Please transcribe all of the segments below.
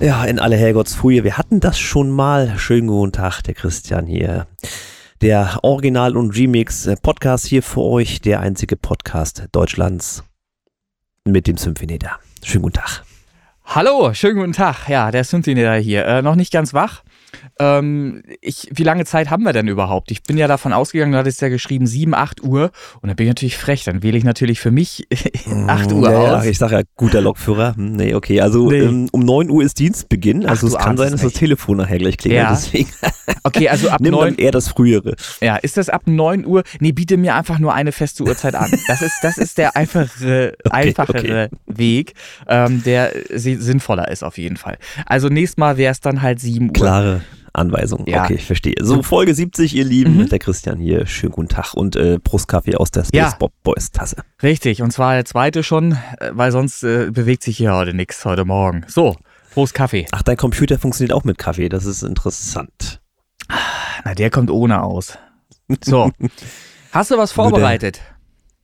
Ja, in alle Herrgottsfrühe. Wir hatten das schon mal. Schönen guten Tag, der Christian hier. Der Original- und Remix-Podcast hier für euch. Der einzige Podcast Deutschlands mit dem Symphonieter. Schönen guten Tag. Hallo, schönen guten Tag. Ja, der Symphonieter hier. Äh, noch nicht ganz wach. Ähm, ich, wie lange Zeit haben wir denn überhaupt? Ich bin ja davon ausgegangen, du hattest ja geschrieben 7, 8 Uhr. Und dann bin ich natürlich frech. Dann wähle ich natürlich für mich 8 Uhr ja, aus. Ja, ich sage ja, guter Lokführer. Hm, nee, okay. Also Nee. ähm, um 9 Uhr ist Dienstbeginn. Also Ach, es kann sein, dass das. Telefon nachher gleich klingelt. Ja. Deswegen Okay, also ab nimm 9 dann eher das Frühere. Ja, ist das ab 9 Uhr? Nee, biete mir einfach nur eine feste Uhrzeit an. Das ist, das ist der einfachere, einfachere Weg, ähm, der si- sinnvoller ist auf jeden Fall. Also nächstes Mal wäre es dann halt 7 Uhr. Klare Anweisung. Ja. Okay, ich verstehe. So, Folge 70, ihr Lieben. Mhm. Der Christian hier. Schönen guten Tag und äh, Brustkaffee aus der Ja. Space Bob Boys Tasse. Richtig, und zwar der zweite schon, äh, weil sonst äh, bewegt sich hier heute nichts heute Morgen. So, Prost Kaffee. Ach, dein Computer funktioniert auch mit Kaffee. Das ist interessant. Na, der kommt ohne aus. So, hast du was vorbereitet?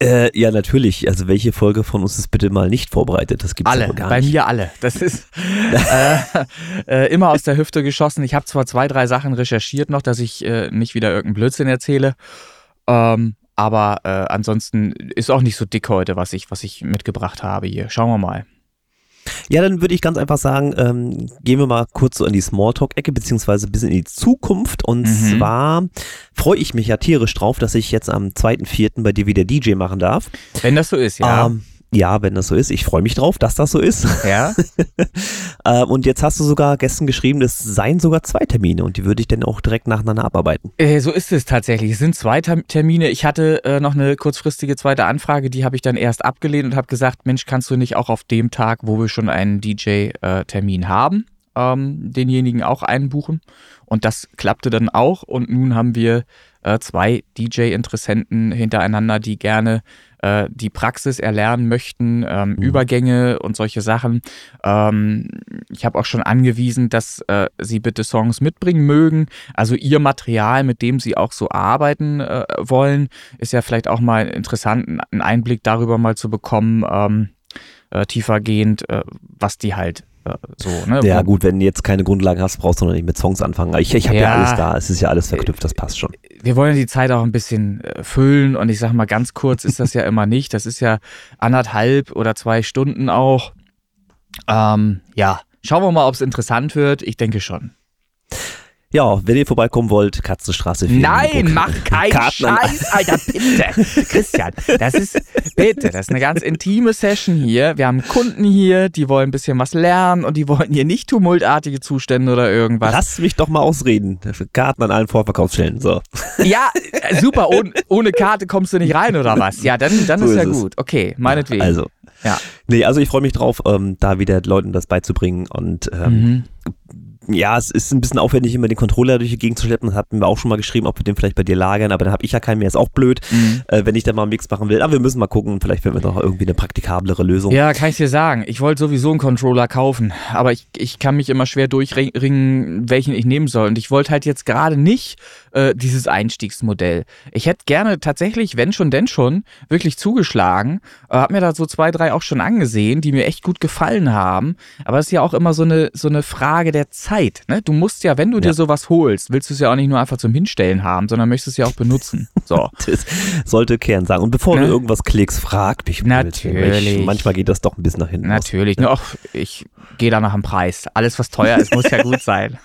Äh, ja, natürlich. Also welche Folge von uns ist bitte mal nicht vorbereitet? Das gibt's Alle, gar bei nicht. mir alle. Das ist äh, äh, immer aus der Hüfte geschossen. Ich habe zwar zwei, drei Sachen recherchiert noch, dass ich äh, nicht wieder irgendeinen Blödsinn erzähle. Ähm, aber äh, ansonsten ist auch nicht so dick heute, was ich, was ich mitgebracht habe hier. Schauen wir mal. Ja, dann würde ich ganz einfach sagen, ähm, gehen wir mal kurz so in die Smalltalk-Ecke, beziehungsweise ein bisschen in die Zukunft. Und Mhm. zwar freue ich mich ja tierisch drauf, dass ich jetzt am 2.4. bei dir wieder DJ machen darf. Wenn das so ist, ja. Ähm, ja, wenn das so ist. Ich freue mich drauf, dass das so ist. ja. Äh, und jetzt hast du sogar gestern geschrieben, das seien sogar zwei Termine und die würde ich dann auch direkt nacheinander abarbeiten. Äh, so ist es tatsächlich. Es sind zwei Term- Termine. Ich hatte äh, noch eine kurzfristige zweite Anfrage, die habe ich dann erst abgelehnt und habe gesagt, Mensch, kannst du nicht auch auf dem Tag, wo wir schon einen DJ-Termin haben, ähm, denjenigen auch einbuchen? Und das klappte dann auch. Und nun haben wir äh, zwei DJ-Interessenten hintereinander, die gerne äh, die Praxis erlernen möchten, ähm, Mhm. Übergänge und solche Sachen. Ähm, ich habe auch schon angewiesen, dass äh, sie bitte Songs mitbringen mögen. Also ihr Material, mit dem sie auch so arbeiten äh, wollen, ist ja vielleicht auch mal interessant, einen Einblick darüber mal zu bekommen, ähm, äh, tiefergehend, äh, was die halt so, ne? Ja gut, wenn du jetzt keine Grundlagen hast, brauchst du noch nicht mit Songs anfangen. Ich, ich habe ja. Ja. alles da, es ist ja alles verknüpft, das passt schon. wir wollen die Zeit auch ein bisschen äh, füllen und ich sag mal, ganz kurz ist das ja immer nicht. Das ist ja anderthalb oder zwei Stunden auch. Ähm, ja, schauen wir mal, ob es interessant wird. Ich denke schon. Ja, wenn ihr vorbeikommen wollt, Katzenstraße 4. in Nein, mach keinen Karten Scheiß, Alter, bitte. Christian, das ist, bitte, das ist eine ganz intime Session hier. Wir haben Kunden hier, die wollen ein bisschen was lernen und die wollen hier nicht tumultartige Zustände oder irgendwas. Lass mich doch mal ausreden. Karten an allen Vorverkaufsstellen. So. Ja, äh, super, ohne, ohne Karte kommst du nicht rein oder was? Ja, dann, dann So ist ja ist es. gut. Okay, meinetwegen. Also. Ja. Nee, also ich freue mich drauf, ähm, da wieder Leuten das beizubringen. Und ähm, Mhm. Ja, es ist ein bisschen aufwendig, immer den Controller durch die Gegend zu schleppen. Das hatten wir auch schon mal geschrieben, ob wir den vielleicht bei dir lagern. Aber dann habe ich ja keinen mehr, ist auch blöd, Mhm. äh, wenn ich da mal einen Mix machen will. Aber wir müssen mal gucken, vielleicht finden wir noch irgendwie eine praktikablere Lösung. Ja, kann ich dir sagen. Ich wollte sowieso einen Controller kaufen, aber ich, ich kann mich immer schwer durchringen, welchen ich nehmen soll. Und ich wollte halt jetzt gerade nicht äh, dieses Einstiegsmodell. Ich hätte gerne tatsächlich, wenn schon, denn schon, wirklich zugeschlagen. Äh, hab mir da so zwei, drei auch schon angesehen, die mir echt gut gefallen haben. Aber es ist ja auch immer so eine, so eine Frage der Zeit. Ne? Du musst ja, wenn du dir Ja. sowas holst, willst du es ja auch nicht nur einfach zum Hinstellen haben, sondern möchtest es ja auch benutzen. So. Das sollte Kern sagen. Und bevor Ne? du irgendwas klickst, frag mich. Natürlich. Ich, manchmal geht das doch ein bisschen nach hinten. Natürlich. Nur auch, ich gehe da nach dem Preis. Alles, was teuer ist, muss ja gut sein.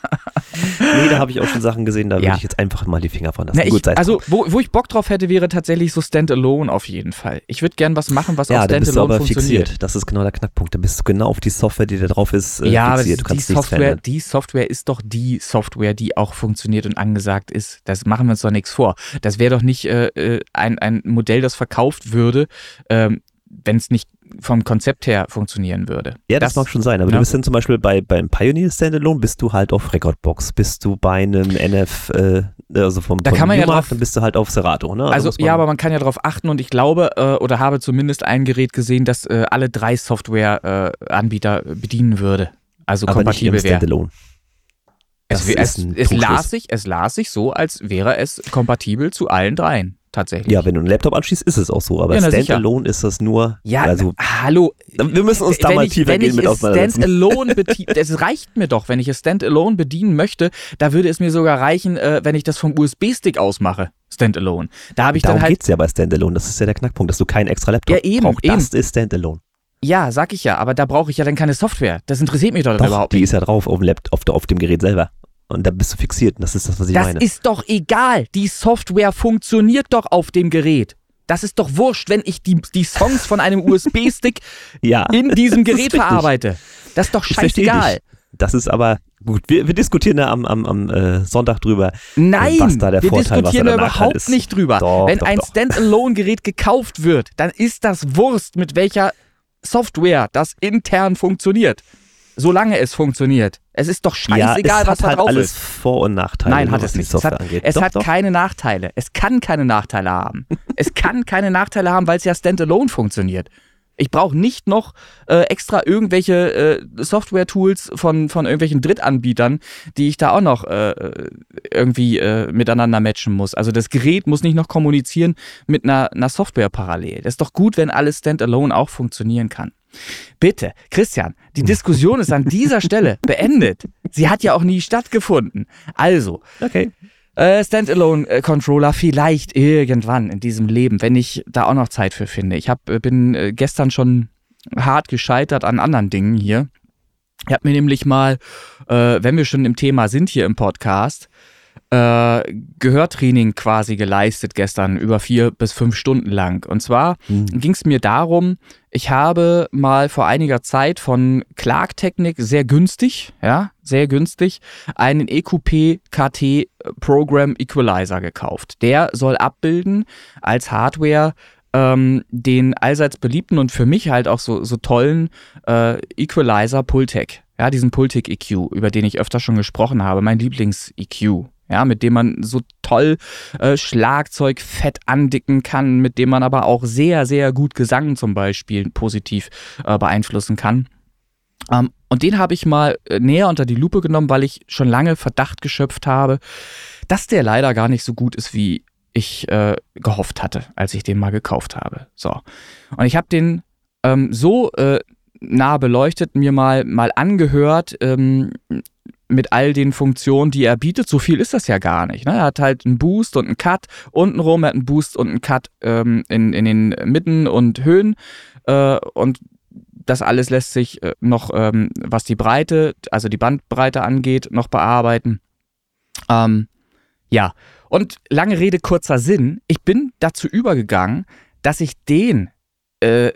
Nee, da habe ich auch schon Sachen gesehen, da würde Ja. ich jetzt einfach mal die Finger von lassen. Na, ich, Gut, es also, wo, wo ich Bock drauf hätte, wäre tatsächlich so Standalone auf jeden Fall. Ich würde gern was machen, was ja, auf dann bist du Standalone aber funktioniert. fixiert. Das ist genau der Knackpunkt. Dann bist du genau auf die Software, die da drauf ist, äh, ja, fixiert. Du die Software, die Software ist doch die Software, die auch funktioniert und angesagt ist. Das machen wir uns doch nichts vor. Das wäre doch nicht äh, äh, ein, ein Modell, das verkauft würde, ähm, wenn es nicht vom Konzept her funktionieren würde. Ja, das, mag schon sein, aber ja. du bist dann zum Beispiel bei, beim Pioneer Standalone, bist du halt auf Recordbox, bist du bei einem NF, äh, also vom, Da vom kann man ja Newmark, drauf- dann bist du halt auf Serato, ne? Also man- ja, aber man kann ja darauf achten und ich glaube äh, oder habe zumindest ein Gerät gesehen, das äh, alle drei Software-Anbieter bedienen würde. Also aber nicht im kompatibel wäre. Standalone. Es, Das es, es, las sich, es las sich so, als wäre es kompatibel zu allen dreien. Tatsächlich. Ja, wenn du einen Laptop anschließt, ist es auch so. Aber Ja, na Standalone ist das nur. Ja, also, hallo. wir müssen uns da mal ich, tiefer gehen mit auseinandersetzen. Standalone es reicht mir doch, wenn ich es Standalone bedienen möchte, da würde es mir sogar reichen, äh, wenn ich das vom USB-Stick ausmache. Standalone. Da habe ich Darum dann halt geht's ja bei Standalone. Das ist ja der Knackpunkt, dass du keinen extra Laptop Ja, eben, brauchst. Das ist Standalone. Ja, sag ich ja, aber da brauche ich ja dann keine Software. Das interessiert mich doch, Doch, überhaupt die nicht. ist ja drauf auf dem, Laptop, auf, auf dem Gerät selber. Und da bist du fixiert. Und das ist das, was ich Das meine. ist doch egal. Die Software funktioniert doch auf dem Gerät. Das ist doch wurscht, wenn ich die, die Songs von einem USB-Stick ja, in diesem das Gerät verarbeite. Das ist doch scheißegal. Das ist aber gut. Wir, wir diskutieren da am, am, am äh, Sonntag drüber. Nein, was da der wir Vorteil, diskutieren da überhaupt ist. nicht drüber. Doch, Wenn doch, ein. Standalone-Gerät gekauft wird, dann ist das Wurst, mit welcher Software das intern funktioniert. Solange es funktioniert. Es ist doch ja, scheißegal, es was da halt drauf alles ist. Vor- und Nachteile. Nein, hat es nicht. Es hat, es doch, hat doch. keine Nachteile. Es kann keine Nachteile haben. es kann keine Nachteile haben, weil es ja standalone funktioniert. Ich brauche nicht noch äh, extra irgendwelche äh, Software-Tools von, von irgendwelchen Drittanbietern, die ich da auch noch äh, irgendwie äh, miteinander matchen muss. Also das Gerät muss nicht noch kommunizieren mit einer, einer Software parallel. Das ist doch gut, wenn alles standalone auch funktionieren kann. Bitte, Christian, die Diskussion ist an dieser Stelle beendet. Sie hat ja auch nie stattgefunden. Also, Okay. äh, Standalone-Controller vielleicht irgendwann in diesem Leben, wenn ich da auch noch Zeit für finde. Ich hab, äh, bin äh, gestern schon hart gescheitert an anderen Dingen hier. Ich habe mir nämlich mal, äh, wenn wir schon im Thema sind hier im Podcast, äh, Gehörtraining quasi geleistet gestern über vier bis fünf Stunden lang. Und zwar Hm. ging es mir darum, ich habe mal vor einiger Zeit von Clark Technic sehr günstig, ja, sehr günstig, einen EQP KT Program Equalizer gekauft. Der soll abbilden als Hardware ähm, den allseits beliebten und für mich halt auch so, so tollen äh, Equalizer Pultec. Ja, diesen Pultec EQ, über den ich öfter schon gesprochen habe, mein Lieblings-EQ. Ja, mit dem man so toll äh, Schlagzeug fett andicken kann, mit dem man aber auch sehr, sehr gut Gesang zum Beispiel positiv äh, beeinflussen kann. Ähm, und den habe ich mal äh, näher unter die Lupe genommen, weil ich schon lange Verdacht geschöpft habe, dass der leider gar nicht so gut ist, wie ich äh, gehofft hatte, als ich den mal gekauft habe. So. Und ich habe den ähm, so äh, nah beleuchtet, mir mal, mal angehört, ähm, mit all den Funktionen, die er bietet. So viel ist das ja gar nicht. Ne? Er hat halt einen Boost und einen Cut untenrum, er hat einen Boost und einen Cut ähm, in, in den Mitten und Höhen. Äh, und das alles lässt sich äh, noch, ähm, was die Breite, also die Bandbreite angeht, noch bearbeiten. Ähm, ja, und lange Rede, kurzer Sinn. Ich bin dazu übergegangen, dass ich den äh,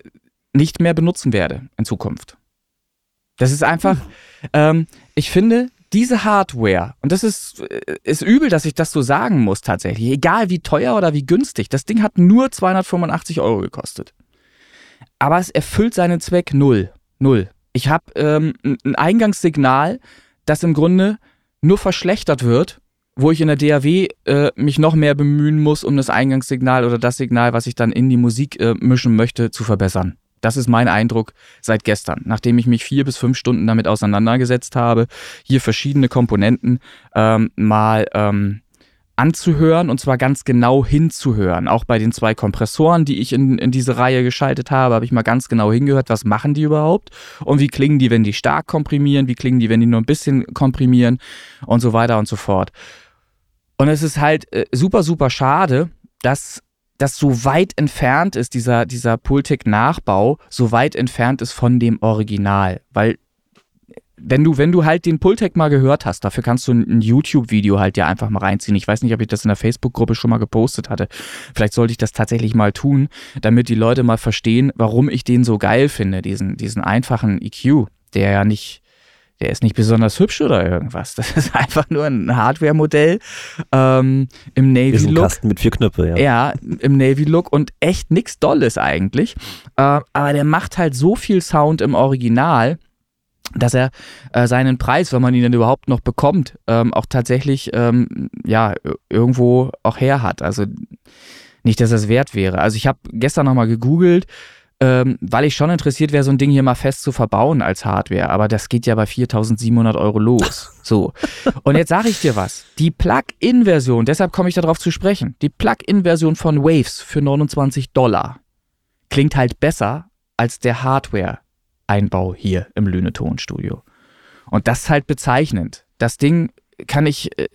nicht mehr benutzen werde in Zukunft. Das ist einfach, ähm, ich finde, diese Hardware, und das ist, äh, ist übel, dass ich das so sagen muss tatsächlich, egal wie teuer oder wie günstig, das Ding hat nur 285 Euro gekostet. Aber es erfüllt seinen Zweck null. Null. Ich habe ähm, ein ein Eingangssignal, das im Grunde nur verschlechtert wird, wo ich in der DAW äh, mich noch mehr bemühen muss, um das Eingangssignal oder das Signal, was ich dann in die Musik äh, mischen möchte, zu verbessern. Das ist mein Eindruck seit gestern, nachdem ich mich vier bis fünf Stunden damit auseinandergesetzt habe, hier verschiedene Komponenten ähm, mal ähm, anzuhören und zwar ganz genau hinzuhören. Auch bei den zwei Kompressoren, die ich in, in diese Reihe geschaltet habe, habe ich mal ganz genau hingehört, was machen die überhaupt und wie klingen die, wenn die stark komprimieren, wie klingen die, wenn die nur ein bisschen komprimieren und so weiter und so fort. Und es ist halt äh, super, super schade, dass das so weit entfernt ist, dieser, dieser Pultec-Nachbau, so weit entfernt ist von dem Original. Weil wenn du, wenn du halt den Pultec mal gehört hast, dafür kannst du ein, YouTube-Video halt dir einfach mal reinziehen. Ich weiß nicht, ob ich das in der Facebook-Gruppe schon mal gepostet hatte. Vielleicht sollte ich das tatsächlich mal tun, damit die Leute mal verstehen, warum ich den so geil finde, diesen, diesen einfachen EQ, der ja nicht, der ist nicht besonders hübsch oder irgendwas. Das ist einfach nur ein Hardware-Modell ähm, im Navy-Look. Kasten mit vier Knöpfe, ja. Ja, im Navy-Look und echt nix Dolles eigentlich. Äh, aber der macht halt so viel Sound im Original, dass er äh, seinen Preis, wenn man ihn denn überhaupt noch bekommt, ähm, auch tatsächlich ähm, ja ir- irgendwo auch her hat. Also nicht, dass es wert wäre. Also ich habe gestern nochmal gegoogelt. Ähm, weil ich schon interessiert wäre, so ein Ding hier mal fest zu verbauen als Hardware. Aber das geht ja bei 4700 Euro los. So. Und jetzt sage ich dir was. Die Plug-in-Version, deshalb komme ich darauf zu sprechen, die Plug-in-Version von Waves für 29 Dollar klingt halt besser als der Hardware-Einbau hier im Lüne-Tonstudio. Und das ist halt bezeichnend. Das Ding kann ich, äh,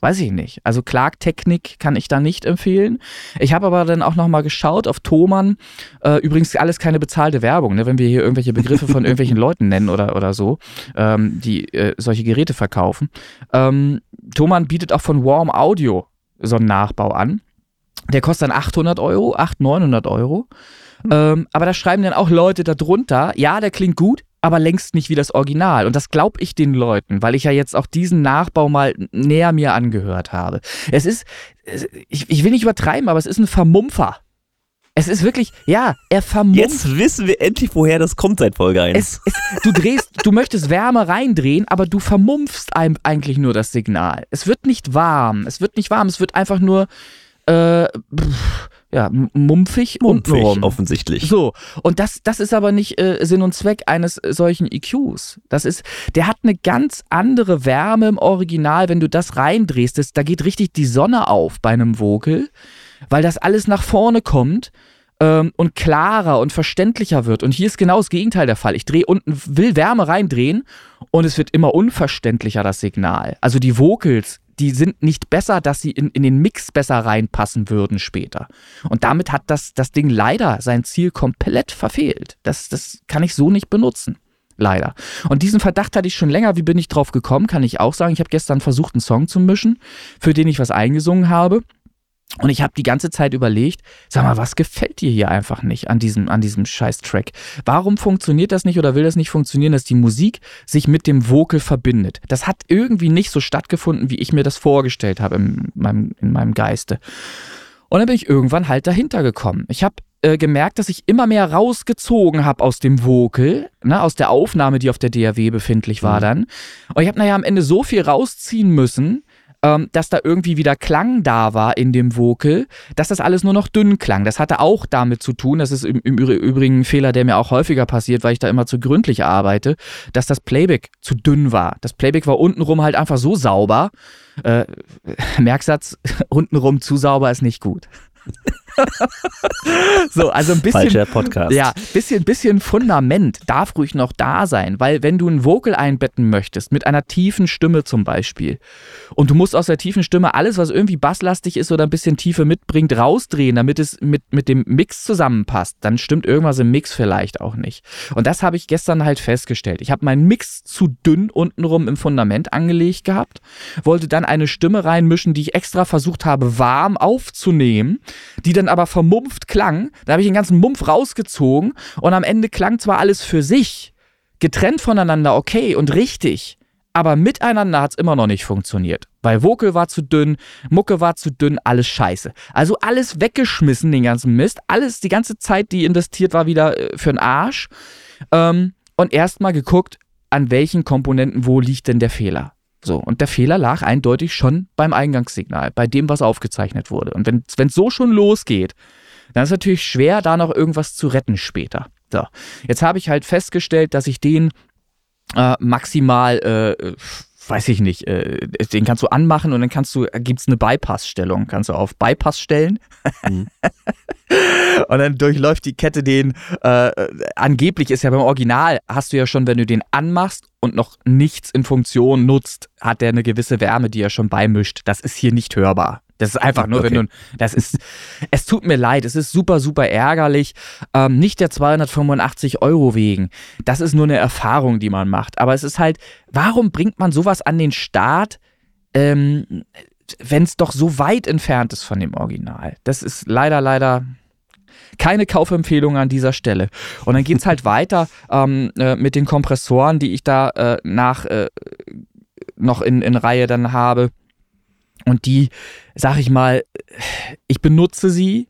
weiß ich nicht. Also Clark-Technik kann ich da nicht empfehlen. Ich habe aber dann auch nochmal geschaut auf Thomann. Äh, übrigens alles keine bezahlte Werbung, ne? wenn wir hier irgendwelche Begriffe von irgendwelchen Leuten nennen oder, oder so, ähm, die äh, solche Geräte verkaufen. Ähm, Thomann bietet auch von Warm Audio so einen Nachbau an. Der kostet dann 800 Euro, 800, 900 Euro. Ähm, aber da schreiben dann auch Leute darunter, ja, der klingt gut, aber längst nicht wie das Original. Und das glaube ich den Leuten, weil ich ja jetzt auch diesen Nachbau mal näher mir angehört habe. Es ist, ich, ich will nicht übertreiben, aber es ist ein Vermumpfer. Es ist wirklich, ja, er vermumpft. Jetzt wissen wir endlich, woher das kommt seit Folge 1. Es, es, du drehst, du möchtest Wärme reindrehen, aber du vermumpfst eigentlich nur das Signal. Es wird nicht warm. Es wird nicht warm. Es wird einfach nur, äh, pff, ja, mumpfig, mumpfig untenrum. offensichtlich. So, und das, das ist aber nicht äh, Sinn und Zweck eines solchen EQs. Das ist, der hat eine ganz andere Wärme im Original, wenn du das reindrehst. Das, da geht richtig die Sonne auf bei einem Vocal, weil das alles nach vorne kommt ähm, und klarer und verständlicher wird. Und hier ist genau das Gegenteil der Fall. Ich drehe unten, will Wärme reindrehen und es wird immer unverständlicher, das Signal. Also die Vocals die sind nicht besser, dass sie in, in den Mix besser reinpassen würden später. Und damit hat das, das Ding leider sein Ziel komplett verfehlt. Das, das kann ich so nicht benutzen. Leider. Und diesen Verdacht hatte ich schon länger. Wie bin ich drauf gekommen? Kann ich auch sagen. Ich habe gestern versucht, einen Song zu mischen, für den ich was eingesungen habe. Und ich habe die ganze Zeit überlegt, sag mal, was gefällt dir hier einfach nicht an diesem, an diesem Scheiß-Track? Warum funktioniert das nicht oder will das nicht funktionieren, dass die Musik sich mit dem Vocal verbindet? Das hat irgendwie nicht so stattgefunden, wie ich mir das vorgestellt habe in meinem, in meinem Geiste. Und dann bin ich irgendwann halt dahinter gekommen. Ich habe äh, gemerkt, dass ich immer mehr rausgezogen habe aus dem Vocal, ne, aus der Aufnahme, die auf der DAW befindlich war mhm. dann. Und ich habe naja am Ende so viel rausziehen müssen, ähm, dass da irgendwie wieder Klang da war in dem Vocal, dass das alles nur noch dünn klang. Das hatte auch damit zu tun, das ist im, im Übrigen ein Fehler, der mir auch häufiger passiert, weil ich da immer zu gründlich arbeite, dass das Playback zu dünn war. Das Playback war untenrum halt einfach so sauber. Äh, Merksatz, untenrum zu sauber ist nicht gut. so, also ein bisschen. Falscher Podcast. Ja, bisschen, bisschen Fundament darf ruhig noch da sein, weil wenn du ein Vocal einbetten möchtest, mit einer tiefen Stimme zum Beispiel, und du musst aus der tiefen Stimme alles, was irgendwie basslastig ist oder ein bisschen Tiefe mitbringt, rausdrehen, damit es mit, mit dem Mix zusammenpasst, dann stimmt irgendwas im Mix vielleicht auch nicht. Und das habe ich gestern halt festgestellt. Ich habe meinen Mix zu dünn untenrum im Fundament angelegt gehabt, wollte dann eine Stimme reinmischen, die ich extra versucht habe, warm aufzunehmen, die dann dann aber vermumpft klang. Da habe ich den ganzen Mumpf rausgezogen und am Ende klang zwar alles für sich, getrennt voneinander okay und richtig, aber miteinander hat es immer noch nicht funktioniert. Weil Vocal war zu dünn, Mucke war zu dünn, alles scheiße. Also alles weggeschmissen, den ganzen Mist. Alles, die ganze Zeit, die investiert war, wieder äh, für den Arsch. Ähm, und erstmal geguckt, an welchen Komponenten, wo liegt denn der Fehler. So, und der Fehler lag eindeutig schon beim Eingangssignal, bei dem, was aufgezeichnet wurde. Und wenn es so schon losgeht, dann ist es natürlich schwer, da noch irgendwas zu retten später. So, jetzt habe ich halt festgestellt, dass ich den äh, maximal äh, weiß ich nicht, äh, den kannst du anmachen und dann kannst du, gibt es eine Bypass-Stellung, kannst du auf Bypass stellen mhm. und dann durchläuft die Kette den, äh, angeblich ist ja beim Original, hast du ja schon, wenn du den anmachst und noch nichts in Funktion nutzt, hat der eine gewisse Wärme, die er schon beimischt. Das ist hier nicht hörbar. Das ist einfach nur, okay. wenn du, das ist, es tut mir leid, es ist super, super ärgerlich. Ähm, nicht der 285 Euro wegen. Das ist nur eine Erfahrung, die man macht. Aber es ist halt, warum bringt man sowas an den Start, ähm, wenn es doch so weit entfernt ist von dem Original? Das ist leider, leider keine Kaufempfehlung an dieser Stelle. Und dann geht es halt weiter ähm, äh, mit den Kompressoren, die ich da äh, nach äh, noch in, in Reihe dann habe. Und die, sag ich mal, ich benutze sie,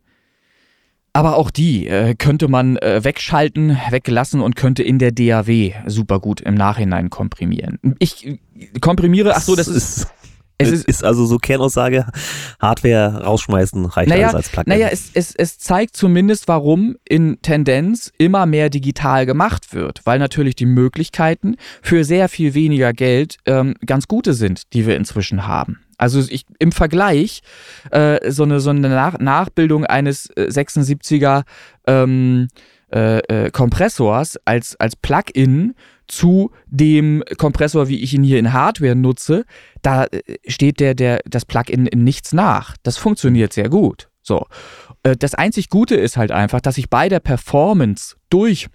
aber auch die äh, könnte man äh, wegschalten, weglassen und könnte in der DAW super gut im Nachhinein komprimieren. Ich komprimiere, ach so, das ist Es ist, ist, also so Kernaussage, Hardware rausschmeißen reicht naja, alles als Plugin. Naja, es, es, es zeigt zumindest, warum in Tendenz immer mehr digital gemacht wird, weil natürlich die Möglichkeiten für sehr viel weniger Geld ähm, ganz gute sind, die wir inzwischen haben. Also ich, im Vergleich äh, so eine, so eine Nach Nachbildung eines 76er äh, ähm, äh, äh, Kompressors als, als Plugin zu dem Kompressor, wie ich ihn hier in Hardware nutze, da äh, steht der, der, das Plugin in nichts nach. Das funktioniert sehr gut. So. Äh, das einzig Gute ist halt einfach, dass ich bei der Performance durch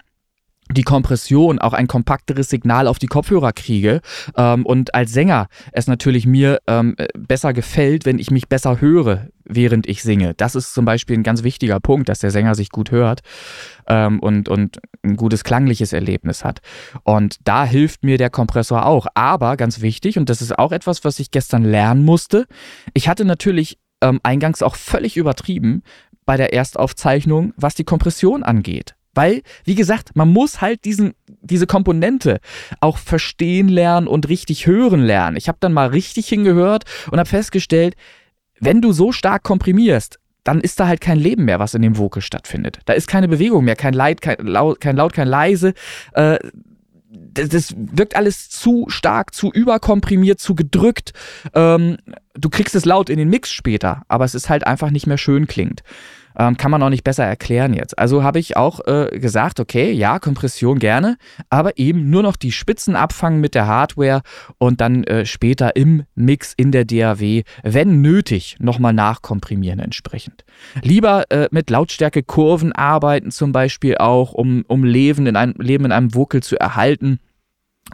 die Kompression auch ein kompakteres Signal auf die Kopfhörer kriege ähm, und als Sänger es natürlich mir ähm, besser gefällt, wenn ich mich besser höre, während ich singe. Das ist zum Beispiel ein ganz wichtiger Punkt, dass der Sänger sich gut hört ähm, und, und ein gutes klangliches Erlebnis hat. Und da hilft mir der Kompressor auch. Aber ganz wichtig, und das ist auch etwas, was ich gestern lernen musste, ich hatte natürlich ähm, eingangs auch völlig übertrieben bei der Erstaufzeichnung, was die Kompression angeht. Weil, wie gesagt, man muss halt diesen, diese Komponente auch verstehen lernen und richtig hören lernen. Ich habe dann mal richtig hingehört und habe festgestellt, wenn du so stark komprimierst, dann ist da halt kein Leben mehr, was in dem Vocal stattfindet. Da ist keine Bewegung mehr, kein, Leid, kein, Laut, kein Laut, kein Leise. Äh, das, das, wirkt alles zu stark, zu überkomprimiert, zu gedrückt. Ähm, du kriegst es laut in den Mix später, aber es ist halt einfach nicht mehr schön klingt. Ähm, kann man auch nicht besser erklären jetzt. Also habe ich auch äh, gesagt, okay, ja, Kompression gerne, aber eben nur noch die Spitzen abfangen mit der Hardware und dann äh, später im Mix in der DAW, wenn nötig, nochmal nachkomprimieren entsprechend. Lieber äh, mit Lautstärkekurven arbeiten zum Beispiel auch, um, um Leben, in einem, Leben in einem Vocal zu erhalten.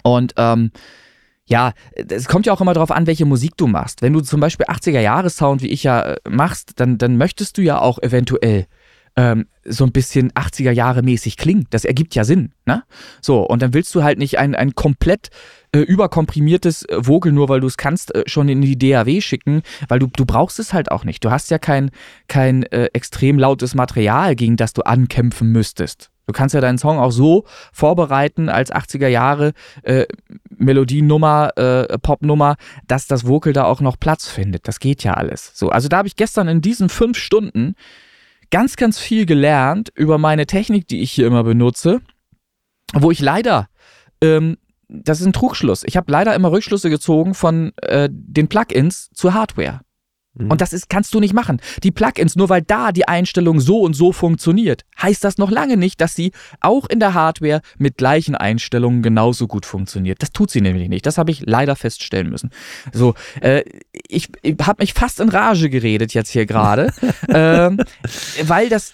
Und ähm, ja, es kommt ja auch immer darauf an, welche Musik du machst. Wenn du zum Beispiel 80er-Jahres-Sound, wie ich ja äh, machst, dann, dann möchtest du ja auch eventuell ähm, so ein bisschen 80er Jahre mäßig klingen. Das ergibt ja Sinn, ne? So, und dann willst du halt nicht ein, ein komplett äh, überkomprimiertes äh, Vogel, nur weil du es kannst, äh, schon in die DAW schicken, weil du, du brauchst es halt auch nicht. Du hast ja kein, kein äh, extrem lautes Material, gegen das du ankämpfen müsstest. Du kannst ja deinen Song auch so vorbereiten als 80er Jahre äh, Melodienummer, äh, Popnummer, dass das Vocal da auch noch Platz findet. Das geht ja alles. So, also da habe ich gestern in diesen fünf Stunden ganz, ganz viel gelernt über meine Technik, die ich hier immer benutze, wo ich leider ähm, das ist ein Trugschluss. Ich habe leider immer Rückschlüsse gezogen von äh, den Plugins zur Hardware. Mhm. Und das ist, kannst du nicht machen. Die Plugins, nur weil da die Einstellung so und so funktioniert, heißt das noch lange nicht, dass sie auch in der Hardware mit gleichen Einstellungen genauso gut funktioniert. Das tut sie nämlich nicht. Das habe ich leider feststellen müssen. So, äh, ich, ich habe mich fast in Rage geredet jetzt hier gerade, äh, weil das,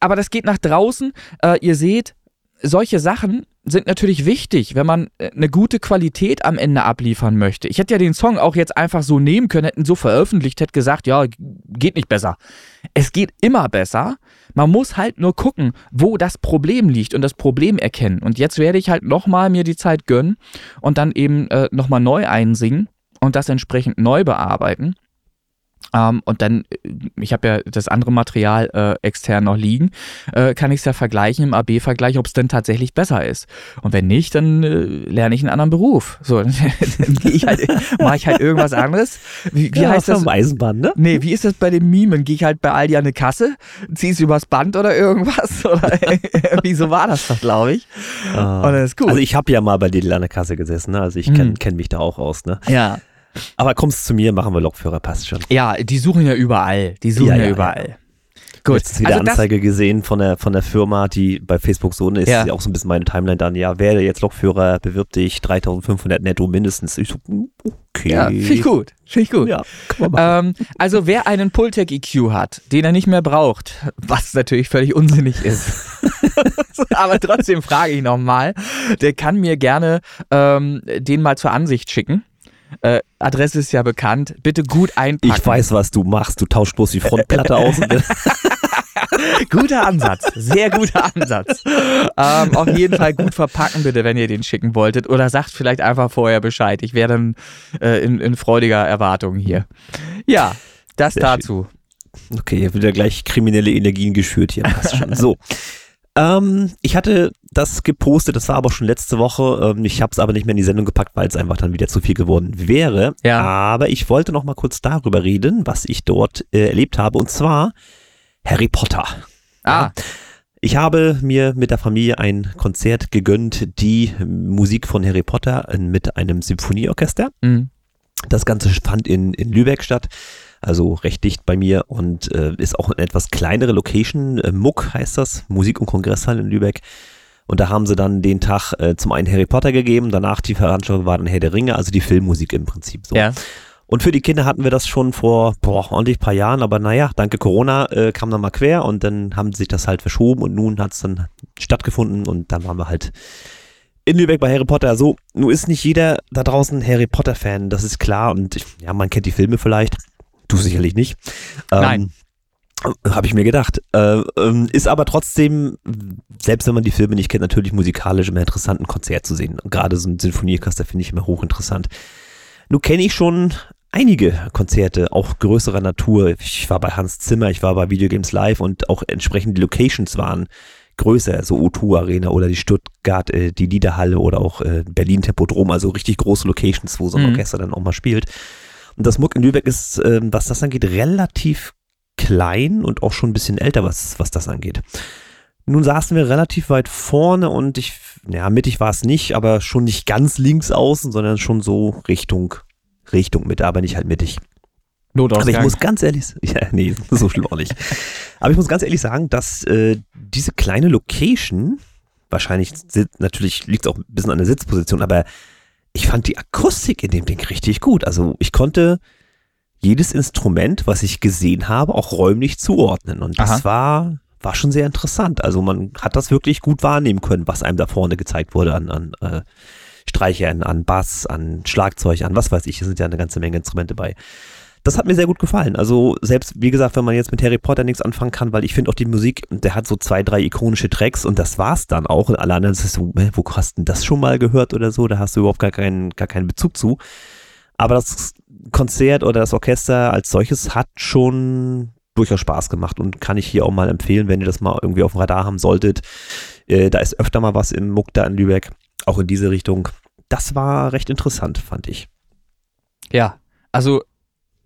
aber das geht nach draußen. Äh, ihr seht, solche Sachen sind natürlich wichtig, wenn man äh, eine gute Qualität am Ende abliefern möchte. Ich hätte ja den Song auch jetzt einfach so nehmen können, hätten so veröffentlicht, hätte gesagt, ja, geht nicht besser. Es geht immer besser. Man muss halt nur gucken, wo das Problem liegt und das Problem erkennen. Und jetzt werde ich halt nochmal mir die Zeit gönnen und dann eben äh, nochmal neu einsingen und das entsprechend neu bearbeiten. Ähm, und dann, äh, ich habe ja das andere Material äh, extern noch liegen, äh, kann ich es ja vergleichen im AB-Vergleich, ob es denn tatsächlich besser ist. Und wenn nicht, dann äh, lerne ich einen anderen Beruf. So, dann, dann ich halt, mache ich halt irgendwas anderes. Wie, wie ja, heißt das? Eisenbahn, ne? Nee, wie ist das bei den Mimen? Gehe ich halt bei Aldi an eine Kasse, ziehe es übers Band oder irgendwas? Oder wie so war das doch, glaube ich. Ah. Und das ist gut. Also ich habe ja mal bei Lidl an der Kasse gesessen, ne? Also ich kenne hm. kenn mich da auch aus, ne? Ja. Aber kommst zu mir, machen wir Lokführer, passt schon. Ja, die suchen ja überall. Die suchen ja, ja, ja überall. Gut. Jetzt wieder also Anzeige gesehen von der, von der Firma, die bei Facebook so ist, ja. auch so ein bisschen meine Timeline dann, ja, werde jetzt Lokführer, bewirb dich, 3500 netto mindestens. Ich so, okay. Ja, finde ich gut, finde ich gut. Ja, ähm, also wer einen Pultec EQ hat, den er nicht mehr braucht, was natürlich völlig unsinnig ist, aber trotzdem frage ich nochmal, der kann mir gerne ähm, den mal zur Ansicht schicken. Äh, Adresse ist ja bekannt. Bitte gut einpacken. Ich weiß, was du machst. Du tauschst bloß die Frontplatte aus. guter Ansatz, sehr guter Ansatz. Ähm, auf jeden Fall gut verpacken, bitte, wenn ihr den schicken wolltet. Oder sagt vielleicht einfach vorher Bescheid. Ich wäre dann äh, in, in, freudiger Erwartung hier. Ja, das sehr dazu. Schön. Okay, hier wird ja gleich kriminelle Energien geschürt hier. Passt schon. So. Ähm, ich hatte das gepostet, das war aber schon letzte Woche. Ähm, ich habe es aber nicht mehr in die Sendung gepackt, weil es einfach dann wieder zu viel geworden wäre. Ja. Aber ich wollte noch mal kurz darüber reden, was ich dort äh, erlebt habe. Und zwar Harry Potter. Ah, Ja. Ich habe mir mit der Familie ein Konzert gegönnt, die Musik von Harry Potter mit einem Symphonieorchester. mhm. Das Ganze fand in, in Lübeck statt, also recht dicht bei mir und äh, ist auch eine etwas kleinere Location. Äh, Muck heißt das, Musik- und Kongresshalle in Lübeck. Und da haben sie dann den Tag äh, zum einen Harry Potter gegeben, danach die Veranstaltung war dann Herr der Ringe, also die Filmmusik im Prinzip so. ja. Und für die Kinder hatten wir das schon vor boah, ordentlich paar Jahren, aber naja, danke Corona äh, kam dann mal quer und dann haben sie sich das halt verschoben und nun hat es dann stattgefunden und dann waren wir halt in Lübeck bei Harry Potter. So, nun ist nicht jeder da draußen Harry Potter-Fan, das ist klar und ich, ja, man kennt die Filme vielleicht, du sicherlich nicht. Nein. Habe ich mir gedacht. Äh, ähm, ist aber trotzdem, selbst wenn man die Filme nicht kennt, natürlich musikalisch immer interessant, ein Konzert zu sehen. Gerade so ein Sinfonieorchester finde ich immer hochinteressant. Nun kenne ich schon einige Konzerte, auch größerer Natur. Ich war bei Hans Zimmer, ich war bei Video Games Live und auch entsprechend die Locations waren größer, so O2 Arena oder die Stuttgart, äh, die Liederhalle oder auch äh, Berlin Tempodrom, also richtig große Locations, wo so ein Mhm. Orchester dann auch mal spielt. Und das Muck in Lübeck ist, ähm, was das angeht, relativ klein und auch schon ein bisschen älter, was, was das angeht. Nun saßen wir relativ weit vorne und ich, ja, mittig war es nicht, aber schon nicht ganz links außen, sondern schon so Richtung, Richtung Mitte, aber nicht halt mittig. Notausgang. Aber ich muss ganz ehrlich, ja, nee, so schlimm auch nicht. Aber ich muss ganz ehrlich sagen, dass äh, diese kleine Location, wahrscheinlich natürlich liegt es auch ein bisschen an der Sitzposition, aber ich fand die Akustik in dem Ding richtig gut. Also ich konnte jedes Instrument, was ich gesehen habe, auch räumlich zuordnen. Und das Aha. war, war schon sehr interessant. Also man hat das wirklich gut wahrnehmen können, was einem da vorne gezeigt wurde an, an äh, Streichern, an Bass, an Schlagzeug, an was weiß ich. Es sind ja eine ganze Menge Instrumente bei. Das hat mir sehr gut gefallen. Also selbst, wie gesagt, wenn man jetzt mit Harry Potter nichts anfangen kann, weil ich finde auch die Musik, der hat so zwei, drei ikonische Tracks und das war's dann auch. Und alle anderen ist so, wo hast du das schon mal gehört oder so? Da hast du überhaupt gar keinen, gar keinen Bezug zu. Aber das Konzert oder das Orchester als solches hat schon durchaus Spaß gemacht und kann ich hier auch mal empfehlen, wenn ihr das mal irgendwie auf dem Radar haben solltet. Äh, da ist öfter mal was im Muck da in Lübeck, auch in diese Richtung. Das war recht interessant, fand ich. Ja, also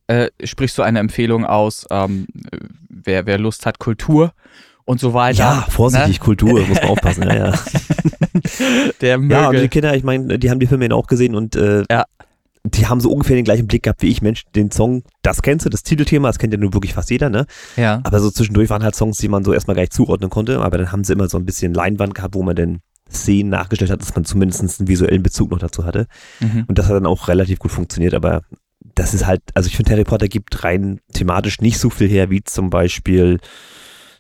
äh, sprichst du eine Empfehlung aus, ähm, wer, wer Lust hat, Kultur und so weiter. Ja, vorsichtig, Kultur, muss man aufpassen. Ja, ja. Der möge. ja, und die Kinder, ich meine, die haben die Filme ja auch gesehen und äh, Ja. die haben so ungefähr den gleichen Blick gehabt wie ich. Mensch, den Song, das kennst du, das Titelthema, das kennt ja nur wirklich fast jeder, ne? ja. Aber so zwischendurch waren halt Songs, die man so erstmal gar nicht zuordnen konnte, aber dann haben sie immer so ein bisschen Leinwand gehabt, wo man dann Szenen nachgestellt hat, dass man zumindest einen visuellen Bezug noch dazu hatte. Mhm. Und das hat dann auch relativ gut funktioniert, aber das ist halt, also ich finde, Harry Potter gibt rein thematisch nicht so viel her, wie zum Beispiel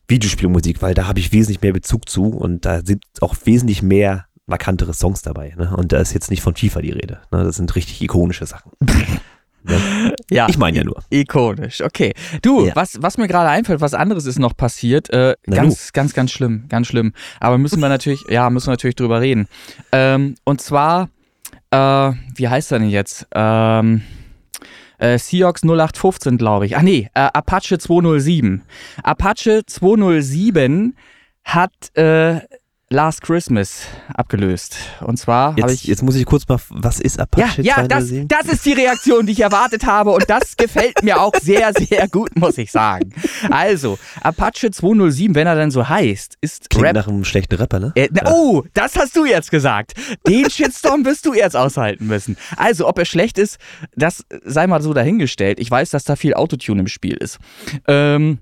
Videospielmusik, weil da habe ich wesentlich mehr Bezug zu und da sind auch wesentlich mehr markantere Songs dabei. Ne? Und da ist jetzt nicht von FIFA die Rede. Ne? Das sind richtig ikonische Sachen. ja. Ich meine ja nur. Ikonisch, okay. Du, Ja. was, was mir gerade einfällt, was anderes ist noch passiert. Äh, ganz, ganz, ganz schlimm, ganz schlimm. Aber müssen wir natürlich, ja, müssen wir natürlich drüber reden. Ähm, und zwar, äh, wie heißt er denn jetzt? Ähm, äh, Seahawks 0815, glaube ich. Ah nee, äh, Apache 207. Apache 207 hat äh, Last Christmas abgelöst. Und zwar habe Jetzt, ich. jetzt muss ich kurz mal, was ist Ja, Apache ja, das, 207? das ist die Reaktion, die ich erwartet habe und das gefällt mir auch sehr, sehr gut, muss ich sagen. Also, Apache 207, wenn er dann so heißt, ist Klingt Rap. nach einem schlechten Rapper, ne? Äh, na, oh, das hast du jetzt gesagt. Den Shitstorm wirst du jetzt aushalten müssen. Also, ob er schlecht ist, das sei mal so dahingestellt. Ich weiß, dass da viel Autotune im Spiel ist. Ähm,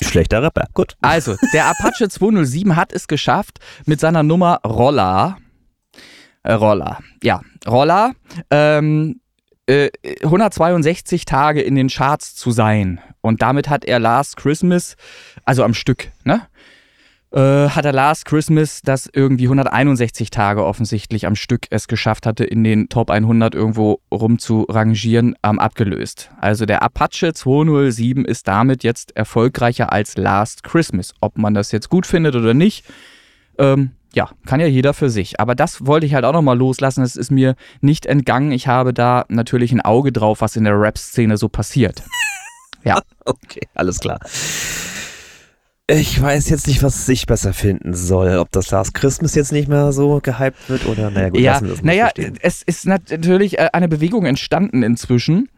Schlechter Rapper, gut. also, der Apache 207 hat es geschafft, mit seiner Nummer Roller, äh, Roller, ja, Roller, ähm, äh, 162 Tage in den Charts zu sein. Und damit hat er Last Christmas, also am Stück, ne? Äh, hat er Last Christmas, das irgendwie 161 Tage offensichtlich am Stück es geschafft hatte, in den Top 100 irgendwo rumzurangieren, ähm, abgelöst. Also der Apache 207 ist damit jetzt erfolgreicher als Last Christmas. Ob man das jetzt gut findet oder nicht, ähm, ja, kann ja jeder für sich. Aber das wollte ich halt auch nochmal loslassen. Es ist mir nicht entgangen. Ich habe da natürlich ein Auge drauf, was in der Rap-Szene so passiert. Okay, alles klar. Ich weiß jetzt nicht, was ich besser finden soll. Ob das Last Christmas jetzt nicht mehr so gehypt wird oder naja, gut, ja, naja, es ist natürlich äh, eine Bewegung entstanden inzwischen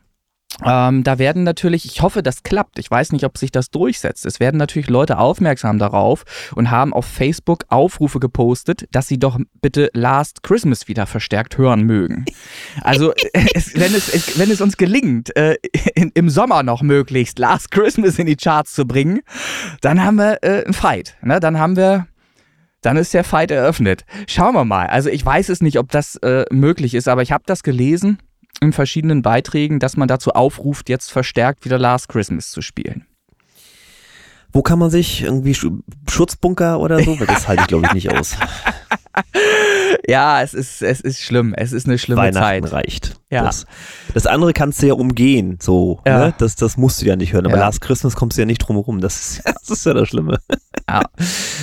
ähm, da werden natürlich, ich hoffe, das klappt. Ich weiß nicht, ob sich das durchsetzt. Es werden natürlich Leute aufmerksam darauf und haben auf Facebook Aufrufe gepostet, dass sie doch bitte Last Christmas wieder verstärkt hören mögen. Also, es, wenn, es, wenn es uns gelingt, äh, in, im Sommer noch möglichst Last Christmas in die Charts zu bringen, dann haben wir äh, einen Fight. Ne? Dann haben wir dann ist der Fight eröffnet. Schauen wir mal. Also ich weiß es nicht, ob das äh, möglich ist, aber ich habe das gelesen in verschiedenen Beiträgen, dass man dazu aufruft, jetzt verstärkt wieder Last Christmas zu spielen. Wo kann man sich irgendwie Schutzbunker oder so? Weil das halte ich glaube ich nicht aus. ja, es ist, es ist schlimm. Es ist eine schlimme Weihnachten Zeit. reicht. Ja. Das, das andere kannst du ja umgehen, so. Ja. Ne? Das, das musst du ja nicht hören. Aber ja. Last Christmas kommst du ja nicht drum herum. Das, das ist ja das Schlimme. Ja.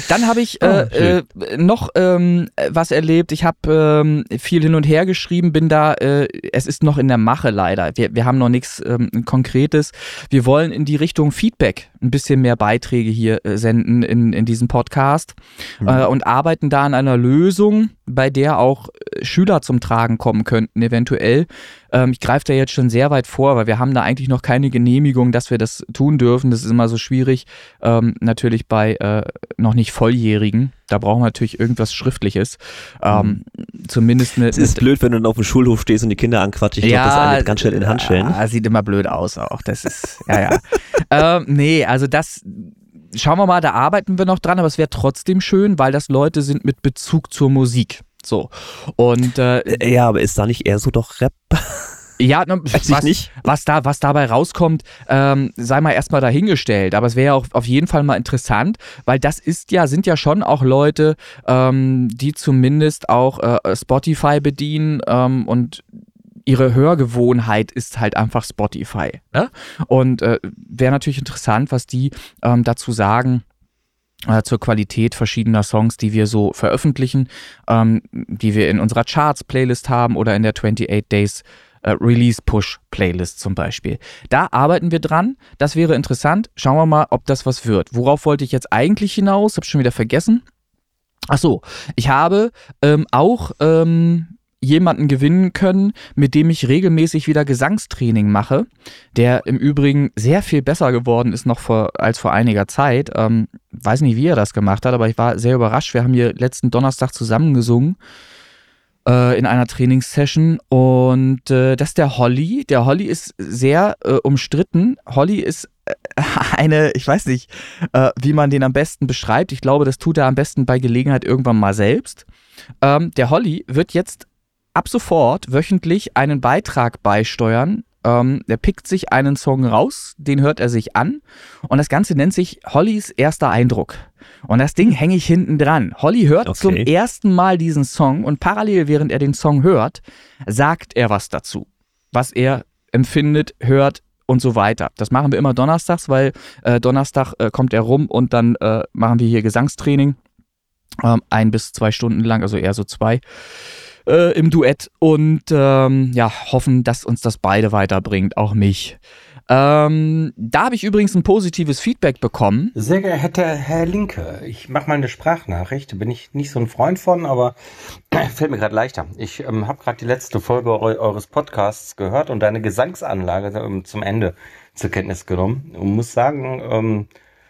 Dann habe ich äh, oh, äh, noch ähm, was erlebt. Ich habe ähm, viel hin und her geschrieben, bin da, äh, es ist noch in der Mache leider. Wir, wir haben noch nichts ähm, Konkretes. Wir wollen in die Richtung Feedback ein bisschen mehr Beiträge hier äh, senden in, in diesem Podcast mhm. und arbeiten da an einer Lösung, bei der auch äh, Schüler zum Tragen kommen könnten, eventuell. Ähm, ich greife da jetzt schon sehr weit vor, weil wir haben da eigentlich noch keine Genehmigung, dass wir das tun dürfen. Das ist immer so schwierig, ähm, natürlich bei äh, noch nicht Volljährigen. Da brauchen wir natürlich irgendwas Schriftliches. Ähm, mhm. Zumindest eine. Es ist eine, blöd, wenn du dann auf dem Schulhof stehst und die Kinder anquatscht. Ich ja, glaube, das eine ganz schnell in Hand stellen. Ja, sieht immer blöd aus auch. Das ist, ja, ja. ähm, nee, also das, schauen wir mal, da arbeiten wir noch dran, aber es wäre trotzdem schön, weil das Leute sind mit Bezug zur Musik. So. Und äh, ja, aber ist da nicht eher so doch Rap? Ja, ne, was, was, da, was dabei rauskommt, ähm, sei mal erstmal dahingestellt. Aber es wäre ja auch auf jeden Fall mal interessant, weil das ist ja, sind ja schon auch Leute, ähm, die zumindest auch äh, Spotify bedienen ähm, und ihre Hörgewohnheit ist halt einfach Spotify. Ne? Und äh, wäre natürlich interessant, was die ähm, dazu sagen äh, zur Qualität verschiedener Songs, die wir so veröffentlichen, ähm, die wir in unserer Charts-Playlist haben oder in der 28 Days äh, Release-Push-Playlist zum Beispiel. Da arbeiten wir dran. Das wäre interessant. Schauen wir mal, ob das was wird. Worauf wollte ich jetzt eigentlich hinaus? Hab schon wieder vergessen. Ach so, ich habe ähm, auch ähm, jemanden gewinnen können, mit dem ich regelmäßig wieder Gesangstraining mache, der im Übrigen sehr viel besser geworden ist noch vor, als vor einiger Zeit. Ähm, weiß nicht, wie er das gemacht hat, aber ich war sehr überrascht. Wir haben hier letzten Donnerstag zusammen gesungen äh, in einer Trainingssession und äh, das ist der Holly. Der Holly ist sehr äh, umstritten. Holly ist äh, eine, ich weiß nicht, äh, wie man den am besten beschreibt. Ich glaube, das tut er am besten bei Gelegenheit irgendwann mal selbst. Ähm, der Holly wird jetzt ab sofort wöchentlich einen Beitrag beisteuern. Ähm, er pickt sich einen Song raus, den hört er sich an und das Ganze nennt sich Hollys erster Eindruck. Und das Ding hänge ich hinten dran. Holly hört okay. zum ersten Mal diesen Song und parallel, während er den Song hört, sagt er was dazu. Was er empfindet, hört und so weiter. Das machen wir immer donnerstags, weil äh, Donnerstag äh, kommt er rum und dann äh, machen wir hier Gesangstraining. Ähm, ein bis zwei Stunden lang, also eher so zwei äh, im Duett und ähm, ja, hoffen, dass uns das beide weiterbringt, auch mich. Ähm, da habe ich übrigens ein positives Feedback bekommen. Sehr geehrter Herr Linke, ich mache mal eine Sprachnachricht. Bin ich nicht so ein Freund von, aber fällt mir gerade leichter. Ich ähm, habe gerade die letzte Folge eu eures Podcasts gehört und deine Gesangsanlage ähm, zum Ende zur Kenntnis genommen und muss sagen, ähm,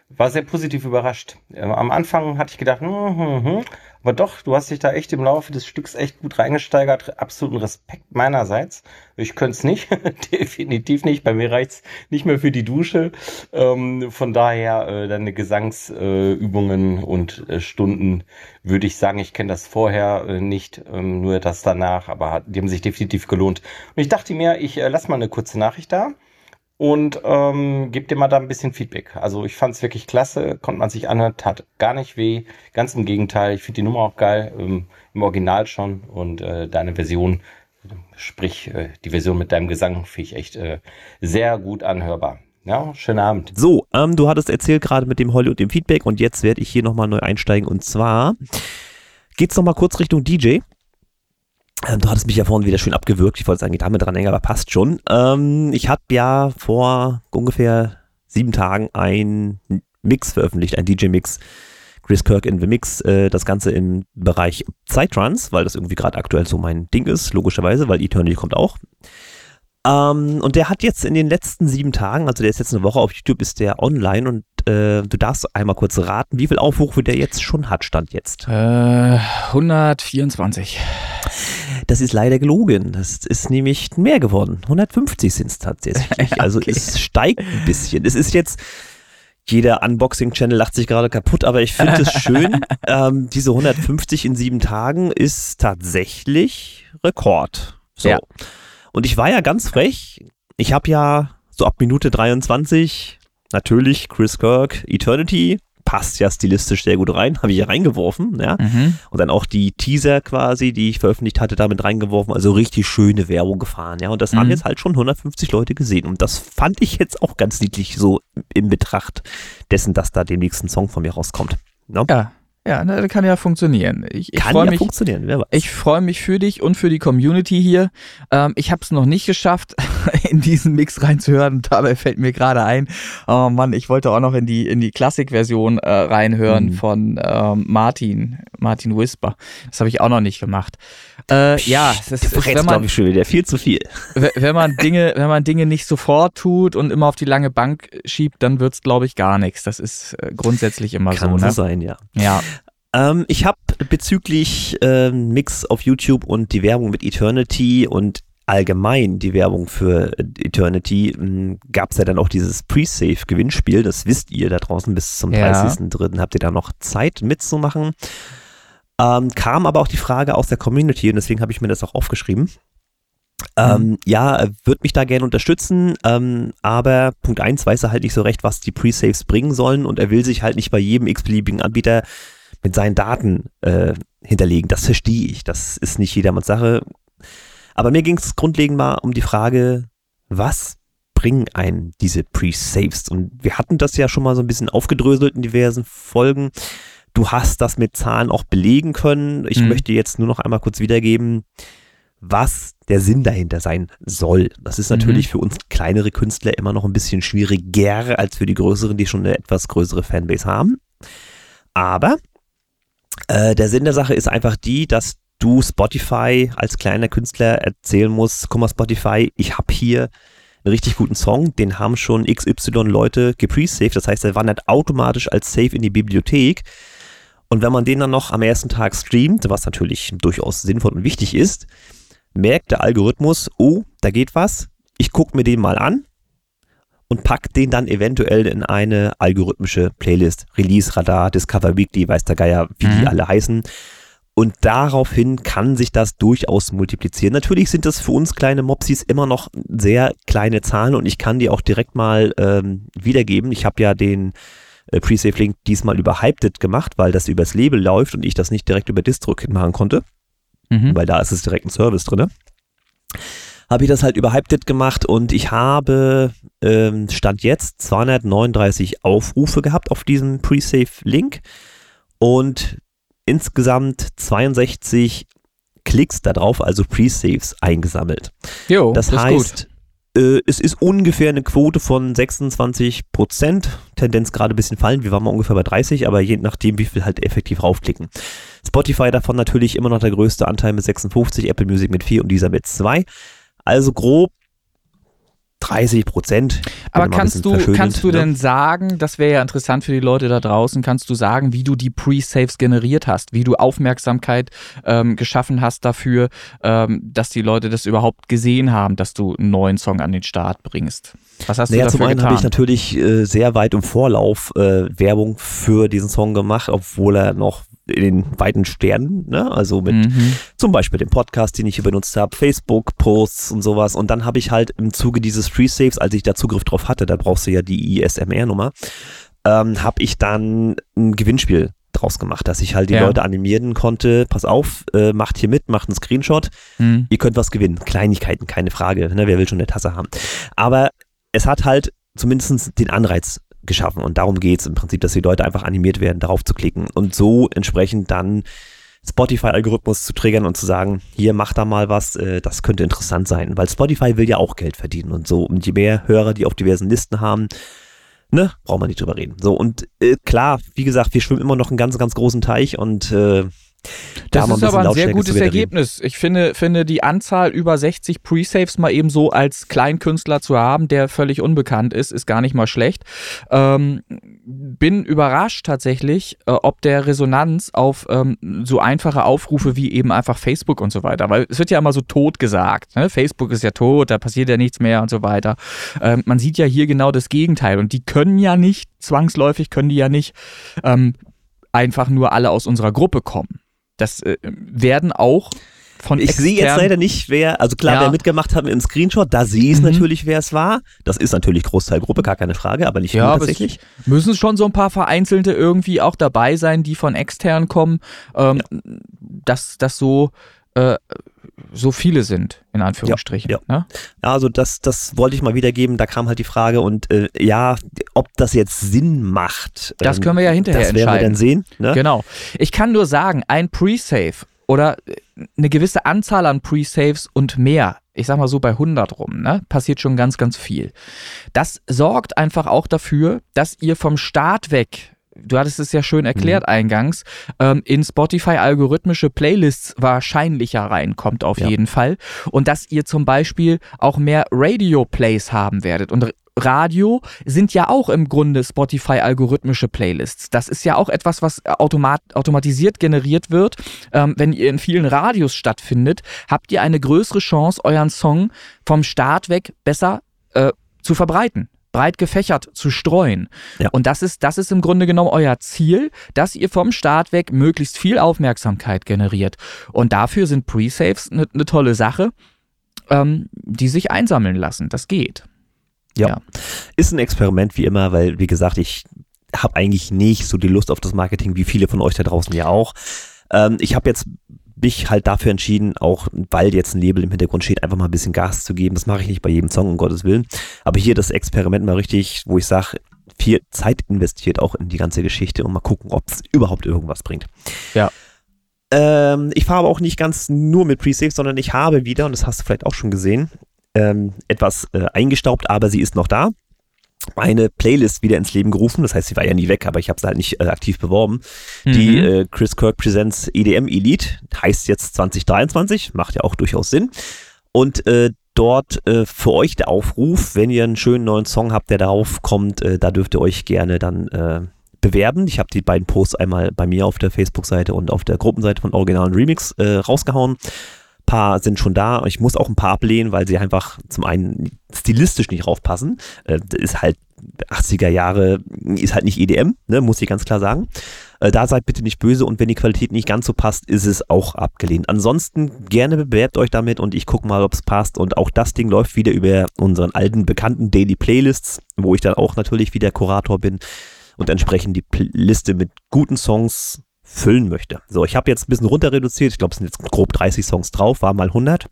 war sehr positiv überrascht. Ähm, am Anfang hatte ich gedacht, hm, hm, hm, aber doch, du hast dich da echt im Laufe des Stücks echt gut reingesteigert. Absoluten Respekt meinerseits. Ich könnte es nicht, definitiv nicht. Bei mir reicht's nicht mehr für die Dusche. Ähm, von daher äh, deine Gesangsübungen äh, und äh, Stunden würde ich sagen, ich kenne das vorher äh, nicht, ähm, nur das danach, aber die haben sich definitiv gelohnt. Und ich dachte mir, ich äh, lass mal eine kurze Nachricht da und ähm, gebt dir mal da ein bisschen Feedback. Also ich fand es wirklich klasse, konnte man sich anhören, tat gar nicht weh. Ganz im Gegenteil, ich finde die Nummer auch geil, ähm, im Original schon und äh, deine Version, sprich äh, die Version mit deinem Gesang, finde ich echt äh, sehr gut anhörbar. Ja, schönen Abend. So, ähm, du hattest erzählt gerade mit dem Holly und dem Feedback und jetzt werde ich hier nochmal neu einsteigen und zwar geht's nochmal kurz Richtung DJ. Ähm, du hattest mich ja vorhin wieder schön abgewürgt. Ich wollte sagen, damit dran hängen, aber passt schon. Ähm, ich habe ja vor ungefähr sieben Tagen ein Mix veröffentlicht, ein DJ-Mix. Chris Kirk in the Mix, äh, das Ganze im Bereich Psytrance, weil das irgendwie gerade aktuell so mein Ding ist, logischerweise, weil Eternity kommt auch. Ähm, und der hat jetzt in den letzten sieben Tagen, also der ist jetzt eine Woche auf YouTube, ist der online und äh, du darfst einmal kurz raten, wie viel Aufrufe der jetzt schon hat, stand jetzt. Äh, 124. Das ist leider gelogen. Das ist nämlich mehr geworden. 150 sind es tatsächlich. Also okay. es steigt ein bisschen. Es ist jetzt, jeder Unboxing-Channel lacht sich gerade kaputt, aber ich finde es schön. ähm, diese 150 in sieben Tagen ist tatsächlich Rekord. So. Ja. Und ich war ja ganz frech. Ich habe ja so ab Minute 23 natürlich Chris Kirk Eternity passt ja stilistisch sehr gut rein, habe ich ja reingeworfen, ja. Mhm. Und dann auch die Teaser quasi, die ich veröffentlicht hatte, damit reingeworfen, also richtig schöne Werbung gefahren, ja. Und das mhm. haben jetzt halt schon 150 Leute gesehen. Und das fand ich jetzt auch ganz niedlich so in Betracht dessen, dass da demnächst ein Song von mir rauskommt. No? Ja, ja, das kann ja funktionieren. Ich, ich kann ja mich, funktionieren, wer weiß. Ich freue mich für dich und für die Community hier. Ähm, ich habe es noch nicht geschafft, in diesen Mix reinzuhören. Dabei fällt mir gerade ein, oh Mann, ich wollte auch noch in die, in die Klassik-Version äh, reinhören mhm. von ähm, Martin, Martin Whisper. Das habe ich auch noch nicht gemacht. Äh, Psst, ja, das ist, wenn man, ich schon wieder viel zu viel. Wenn man Dinge, wenn man Dinge nicht sofort tut und immer auf die lange Bank schiebt, dann wird's glaube ich gar nichts. Das ist äh, grundsätzlich immer Kann so. Kann ne? sein, ja. Ja. Ähm, ich habe bezüglich äh, Mix auf YouTube und die Werbung mit Eternity und allgemein die Werbung für Eternity hm, gab es ja dann auch dieses Pre-Save-Gewinnspiel. Das wisst ihr da draußen bis zum ja. 30.03. Habt ihr da noch Zeit mitzumachen? Ähm, kam aber auch die Frage aus der Community und deswegen habe ich mir das auch aufgeschrieben. Ähm, mhm. ja, wird mich da gerne unterstützen, ähm, aber Punkt 1 weiß er halt nicht so recht, was die Pre-Saves bringen sollen und er will sich halt nicht bei jedem x-beliebigen Anbieter mit seinen Daten äh, hinterlegen. Das verstehe ich. Das ist nicht jedermanns Sache. Aber mir ging es grundlegend mal um die Frage, was bringen einen diese Pre-Saves? Und wir hatten das ja schon mal so ein bisschen aufgedröselt in diversen Folgen. Du hast das mit Zahlen auch belegen können. Ich mhm. möchte jetzt nur noch einmal kurz wiedergeben, was der Sinn dahinter sein soll. Das ist natürlich mhm. für uns kleinere Künstler immer noch ein bisschen schwieriger als für die größeren, die schon eine etwas größere Fanbase haben. Aber äh, der Sinn der Sache ist einfach die, dass du Spotify als kleiner Künstler erzählen musst, guck mal Spotify, ich habe hier einen richtig guten Song, den haben schon XY Leute gepresaved, das heißt, der wandert automatisch als Save in die Bibliothek. Und wenn man den dann noch am ersten Tag streamt, was natürlich durchaus sinnvoll und wichtig ist, merkt der Algorithmus, oh, da geht was, ich gucke mir den mal an und packt den dann eventuell in eine algorithmische Playlist. Release Radar, Discover Weekly, weiß der Geier, wie mhm. die alle heißen. Und daraufhin kann sich das durchaus multiplizieren. Natürlich sind das für uns kleine Mopsis immer noch sehr kleine Zahlen und ich kann die auch direkt mal ähm, wiedergeben. Ich habe ja den äh, Pre-Save-Link diesmal über Hyped gemacht, weil das übers Label läuft und ich das nicht direkt über DistroKit machen konnte. Mhm. Weil da ist es direkt ein Service drin habe ich das halt über Hyped gemacht und ich habe ähm, Stand jetzt 239 Aufrufe gehabt auf diesem Pre-Save-Link und insgesamt 62 Klicks darauf, also Pre-Saves eingesammelt. Jo, das, das heißt, äh, es ist ungefähr eine Quote von 26 Prozent, Tendenz gerade ein bisschen fallen, wir waren mal ungefähr bei 30, aber je nachdem, wie viel halt effektiv raufklicken. Spotify davon natürlich immer noch der größte Anteil mit 56, Apple Music mit 4 und dieser mit 2. Also grob 30 Prozent. Aber kannst du, kannst du ne? denn sagen, das wäre ja interessant für die Leute da draußen, kannst du sagen, wie du die Pre-Saves generiert hast, wie du Aufmerksamkeit ähm, geschaffen hast dafür, ähm, dass die Leute das überhaupt gesehen haben, dass du einen neuen Song an den Start bringst? Was hast naja, du dafür zum einen habe ich natürlich äh, sehr weit im Vorlauf äh, Werbung für diesen Song gemacht, obwohl er noch in den weiten Sternen, ne? also mit mhm. zum Beispiel dem Podcast, den ich hier benutzt habe, Facebook-Posts und sowas. Und dann habe ich halt im Zuge dieses Free-Saves, als ich da Zugriff drauf hatte, da brauchst du ja die ISMR-Nummer, ähm, habe ich dann ein Gewinnspiel draus gemacht, dass ich halt die ja. Leute animieren konnte, pass auf, äh, macht hier mit, macht einen Screenshot, mhm. ihr könnt was gewinnen. Kleinigkeiten, keine Frage, ne? wer will schon eine Tasse haben. Aber es hat halt zumindest den Anreiz geschaffen. Und darum geht es im Prinzip, dass die Leute einfach animiert werden, darauf zu klicken und so entsprechend dann Spotify-Algorithmus zu triggern und zu sagen, hier mach da mal was, äh, das könnte interessant sein, weil Spotify will ja auch Geld verdienen und so. Und je mehr Hörer die auf diversen Listen haben, ne, braucht man nicht drüber reden. So, und äh, klar, wie gesagt, wir schwimmen immer noch einen ganz, ganz großen Teich und äh, das ist aber ein sehr gutes Ergebnis. Ich finde, finde die Anzahl über 60 Pre-Saves mal eben so als Kleinkünstler zu haben, der völlig unbekannt ist, ist gar nicht mal schlecht. Ähm, bin überrascht tatsächlich, äh, ob der Resonanz auf ähm, so einfache Aufrufe wie eben einfach Facebook und so weiter, weil es wird ja immer so tot gesagt. Ne? Facebook ist ja tot, da passiert ja nichts mehr und so weiter. Ähm, man sieht ja hier genau das Gegenteil und die können ja nicht, zwangsläufig können die ja nicht ähm, einfach nur alle aus unserer Gruppe kommen. Das äh, werden auch von Ich sehe jetzt leider nicht, wer, also klar, ja. wer mitgemacht hat im Screenshot, da sehe ich mhm. natürlich, wer es war. Das ist natürlich Großteil Gruppe, gar keine Frage, aber nicht ja, tatsächlich. Müssen schon so ein paar Vereinzelte irgendwie auch dabei sein, die von extern kommen, ähm, ja. dass das so äh, so viele sind, in Anführungsstrichen. Ja, ja. Ne? also das, das wollte ich mal wiedergeben, da kam halt die Frage und äh, ja, ob das jetzt Sinn macht. Das ähm, können wir ja hinterher das entscheiden. Das werden wir dann sehen. Ne? Genau. Ich kann nur sagen, ein Pre-Save oder eine gewisse Anzahl an Pre-Saves und mehr, ich sag mal so bei 100 rum, ne, passiert schon ganz, ganz viel. Das sorgt einfach auch dafür, dass ihr vom Start weg du hattest es ja schön erklärt mhm. eingangs, ähm, in Spotify algorithmische Playlists wahrscheinlicher reinkommt auf ja. jeden Fall. Und dass ihr zum Beispiel auch mehr Radio-Plays haben werdet. Und Radio sind ja auch im Grunde Spotify algorithmische Playlists. Das ist ja auch etwas, was automat automatisiert generiert wird. Ähm, wenn ihr in vielen Radios stattfindet, habt ihr eine größere Chance, euren Song vom Start weg besser äh, zu verbreiten breit gefächert zu streuen. Ja. Und das ist, das ist im Grunde genommen euer Ziel, dass ihr vom Start weg möglichst viel Aufmerksamkeit generiert. Und dafür sind Pre-Saves eine ne tolle Sache, ähm, die sich einsammeln lassen. Das geht. Ja. ja. Ist ein Experiment wie immer, weil, wie gesagt, ich habe eigentlich nicht so die Lust auf das Marketing, wie viele von euch da draußen ja auch. Ähm, ich habe jetzt mich halt dafür entschieden, auch weil jetzt ein Label im Hintergrund steht, einfach mal ein bisschen Gas zu geben. Das mache ich nicht bei jedem Song, um Gottes Willen. Aber hier das Experiment mal richtig, wo ich sage, viel Zeit investiert auch in die ganze Geschichte und mal gucken, ob es überhaupt irgendwas bringt. Ja. Ähm, ich fahre aber auch nicht ganz nur mit Pre-Save, sondern ich habe wieder, und das hast du vielleicht auch schon gesehen, ähm, etwas äh, eingestaubt, aber sie ist noch da eine Playlist wieder ins Leben gerufen. Das heißt, sie war ja nie weg, aber ich habe sie halt nicht äh, aktiv beworben. Mhm. Die äh, Chris Kirk Presents EDM Elite heißt jetzt 2023, macht ja auch durchaus Sinn. Und äh, dort äh, für euch der Aufruf, wenn ihr einen schönen neuen Song habt, der darauf kommt, äh, da dürft ihr euch gerne dann äh, bewerben. Ich habe die beiden Posts einmal bei mir auf der Facebook-Seite und auf der Gruppenseite von Originalen Remix äh, rausgehauen paar sind schon da. Ich muss auch ein paar ablehnen, weil sie einfach zum einen stilistisch nicht raufpassen. Äh, ist halt 80er Jahre, ist halt nicht EDM, ne, muss ich ganz klar sagen. Äh, da seid bitte nicht böse und wenn die Qualität nicht ganz so passt, ist es auch abgelehnt. Ansonsten gerne bewerbt euch damit und ich gucke mal, ob es passt. Und auch das Ding läuft wieder über unseren alten bekannten Daily Playlists, wo ich dann auch natürlich wieder Kurator bin und entsprechend die Liste mit guten Songs füllen möchte. So, ich habe jetzt ein bisschen runter reduziert. Ich glaube, es sind jetzt grob 30 Songs drauf, war mal 100.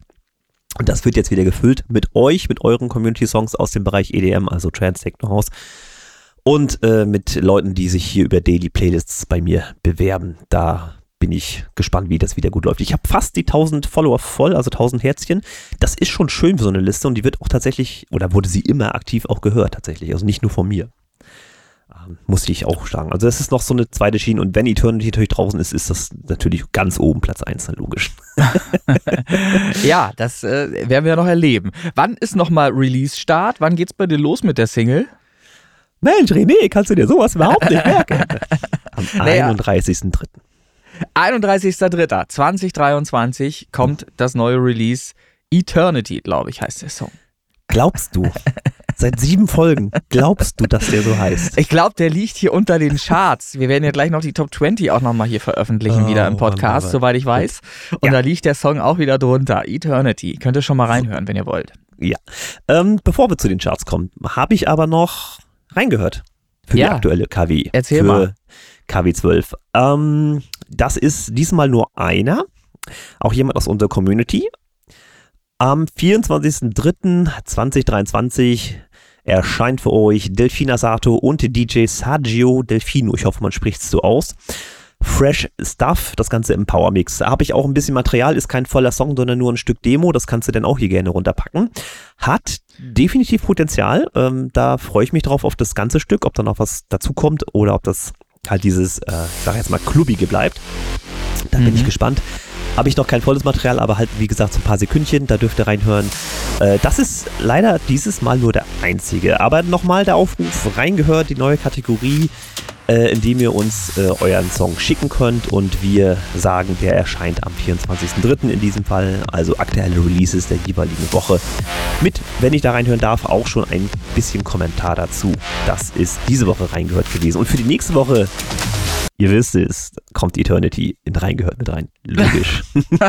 Und das wird jetzt wieder gefüllt mit euch, mit euren Community-Songs aus dem Bereich EDM, also Trans Techno House. Und äh, mit Leuten, die sich hier über Daily Playlists bei mir bewerben. Da bin ich gespannt, wie das wieder gut läuft. Ich habe fast die 1000 Follower voll, also 1000 Herzchen. Das ist schon schön für so eine Liste und die wird auch tatsächlich, oder wurde sie immer aktiv auch gehört tatsächlich, also nicht nur von mir muss ich auch sagen. Also das ist noch so eine zweite Schiene und wenn Eternity natürlich draußen ist, ist das natürlich ganz oben Platz 1, logisch. ja, das äh, werden wir noch erleben. Wann ist nochmal Release-Start? Wann geht's bei dir los mit der Single? Mensch, René, kannst du dir sowas überhaupt nicht merken? Am naja. 31.03. 31.03.2023 kommt das neue Release Eternity, glaube ich, heißt der Song. Glaubst du? Seit sieben Folgen. Glaubst du, dass der so heißt? Ich glaube, der liegt hier unter den Charts. Wir werden ja gleich noch die Top 20 auch nochmal hier veröffentlichen, oh, wieder im Podcast, Mann, soweit ich weiß. Und ja. da liegt der Song auch wieder drunter. Eternity. Könnt ihr schon mal reinhören, wenn ihr wollt. Ja. Ähm, bevor wir zu den Charts kommen, habe ich aber noch reingehört. Für ja. die aktuelle KW. Erzähl für mal. KW 12. Ähm, das ist diesmal nur einer. Auch jemand aus unserer Community. Am 24.03.2023 erscheint für euch Delfina Sato und DJ Sergio Delfino. Ich hoffe, man spricht es so aus. Fresh Stuff, das Ganze im Power Mix. Da habe ich auch ein bisschen Material, ist kein voller Song, sondern nur ein Stück Demo. Das kannst du dann auch hier gerne runterpacken. Hat definitiv Potenzial. Ähm, da freue ich mich drauf auf das ganze Stück, ob da noch was dazu kommt oder ob das halt dieses, äh, ich sag jetzt mal, klubbige bleibt. Da mhm. bin ich mhm. gespannt. Habe ich noch kein volles Material, aber halt, wie gesagt, so ein paar Sekündchen, da dürft ihr reinhören. Äh, das ist leider dieses Mal nur der einzige. Aber nochmal der Aufruf, reingehört, die neue Kategorie äh, indem ihr uns äh, euren Song schicken könnt und wir sagen, der erscheint am 24.03. in diesem Fall, also aktuelle Releases der jeweiligen Woche. Mit, wenn ich da reinhören darf, auch schon ein bisschen Kommentar dazu. Das ist diese Woche reingehört gewesen. Und für die nächste Woche Ihr wisst es, kommt Eternity in reingehört mit rein. Logisch.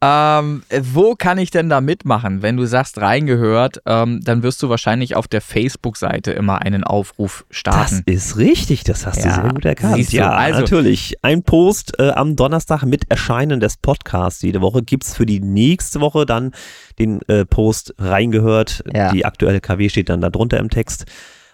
ähm, wo kann ich denn da mitmachen? Wenn du sagst reingehört, ähm, dann wirst du wahrscheinlich auf der Facebook-Seite immer einen Aufruf starten. Das ist richtig, das hast ja, du sehr gut erkannt. Ja, also, natürlich. Ein Post äh, am Donnerstag mit Erscheinen des Podcasts jede Woche gibt es für die nächste Woche dann den äh, Post reingehört. Ja. Die aktuelle KW steht dann da drunter im Text.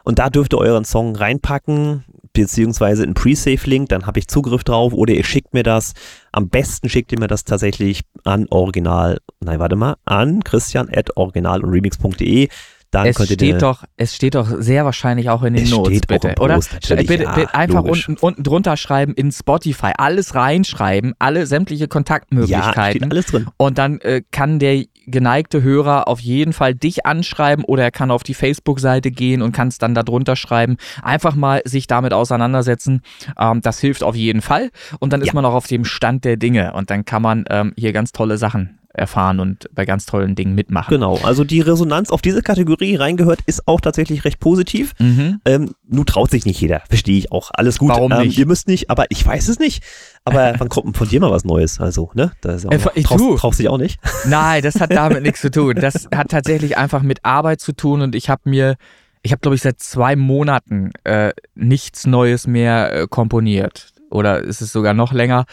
Und da dürft ihr euren Song reinpacken beziehungsweise ein Pre-Save-Link, dann habe ich Zugriff drauf oder ihr schickt mir das. Am besten schickt ihr mir das tatsächlich an Original, nein, warte mal, an christian at original und remix.de. Dann es steht doch, es steht doch sehr wahrscheinlich auch in den Notes, bitte, oder? bitte, bitte ja, einfach unten, unten drunter schreiben in Spotify, alles reinschreiben, alle sämtliche Kontaktmöglichkeiten. Ja, alles drin. Und dann äh, kann der geneigte Hörer auf jeden Fall dich anschreiben oder er kann auf die Facebook-Seite gehen und kann es dann da drunter schreiben. Einfach mal sich damit auseinandersetzen. Ähm, das hilft auf jeden Fall. Und dann ist ja. man auch auf dem Stand der Dinge und dann kann man ähm, hier ganz tolle Sachen erfahren und bei ganz tollen Dingen mitmachen. Genau, also die Resonanz auf diese Kategorie reingehört ist auch tatsächlich recht positiv. Mhm. Ähm, nun traut sich nicht jeder, verstehe ich auch. Alles gut. Warum ähm, nicht? ihr müsst nicht, aber ich weiß es nicht. Aber wann kommt von dir mal was Neues? Also, ne? Das ist auch äh, traust, traust dich auch nicht? Nein, das hat damit nichts zu tun. Das hat tatsächlich einfach mit Arbeit zu tun und ich habe mir ich habe, glaube ich, seit zwei Monaten äh, nichts Neues mehr äh, komponiert oder ist es sogar noch länger.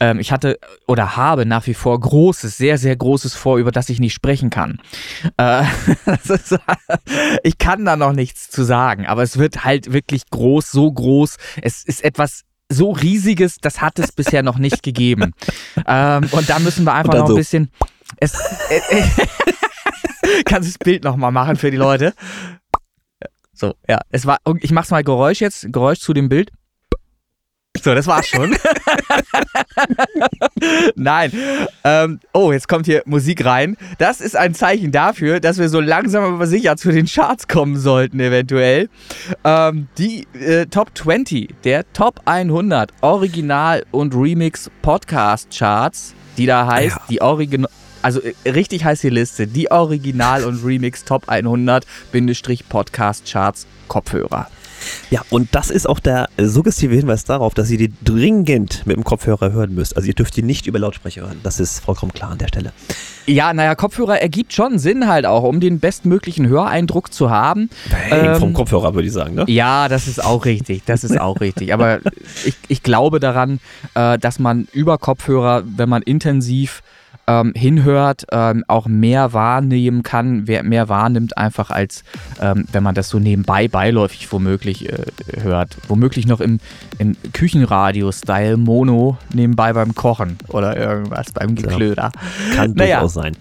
Ähm, ich hatte oder habe nach wie vor großes, sehr, sehr großes vor, über das ich nicht sprechen kann. Äh, ist, ich kann da noch nichts zu sagen, aber es wird halt wirklich groß, so groß. Es ist etwas so riesiges, das hat es bisher noch nicht gegeben. Ähm, und da müssen wir einfach noch ein so. bisschen. Es, äh, äh, kannst du das Bild nochmal machen für die Leute? So, ja, es war. Ich mach's mal Geräusch jetzt, Geräusch zu dem Bild. So, das war's schon. Nein. Ähm, oh, jetzt kommt hier Musik rein. Das ist ein Zeichen dafür, dass wir so langsam aber sicher zu den Charts kommen sollten, eventuell. Ähm, die äh, Top 20 der Top 100 Original- und Remix-Podcast-Charts, die da heißt, ja. die Original also äh, richtig heißt die Liste, die Original- und Remix Top 100 Podcast Charts Kopfhörer. Ja, und das ist auch der suggestive Hinweis darauf, dass ihr die dringend mit dem Kopfhörer hören müsst. Also ihr dürft die nicht über Lautsprecher hören. Das ist vollkommen klar an der Stelle. Ja, naja, Kopfhörer ergibt schon Sinn halt auch, um den bestmöglichen Höreindruck zu haben. Hey, ähm, vom Kopfhörer würde ich sagen, ne? Ja, das ist auch richtig. Das ist auch richtig. Aber ich, ich glaube daran, äh, dass man über Kopfhörer, wenn man intensiv ähm, hinhört, ähm, auch mehr wahrnehmen kann, wer mehr wahrnimmt, einfach als ähm, wenn man das so nebenbei beiläufig womöglich äh, hört. Womöglich noch im, im Küchenradio-Style Mono nebenbei beim Kochen oder irgendwas beim Geklöder. Ja, kann naja. durchaus sein.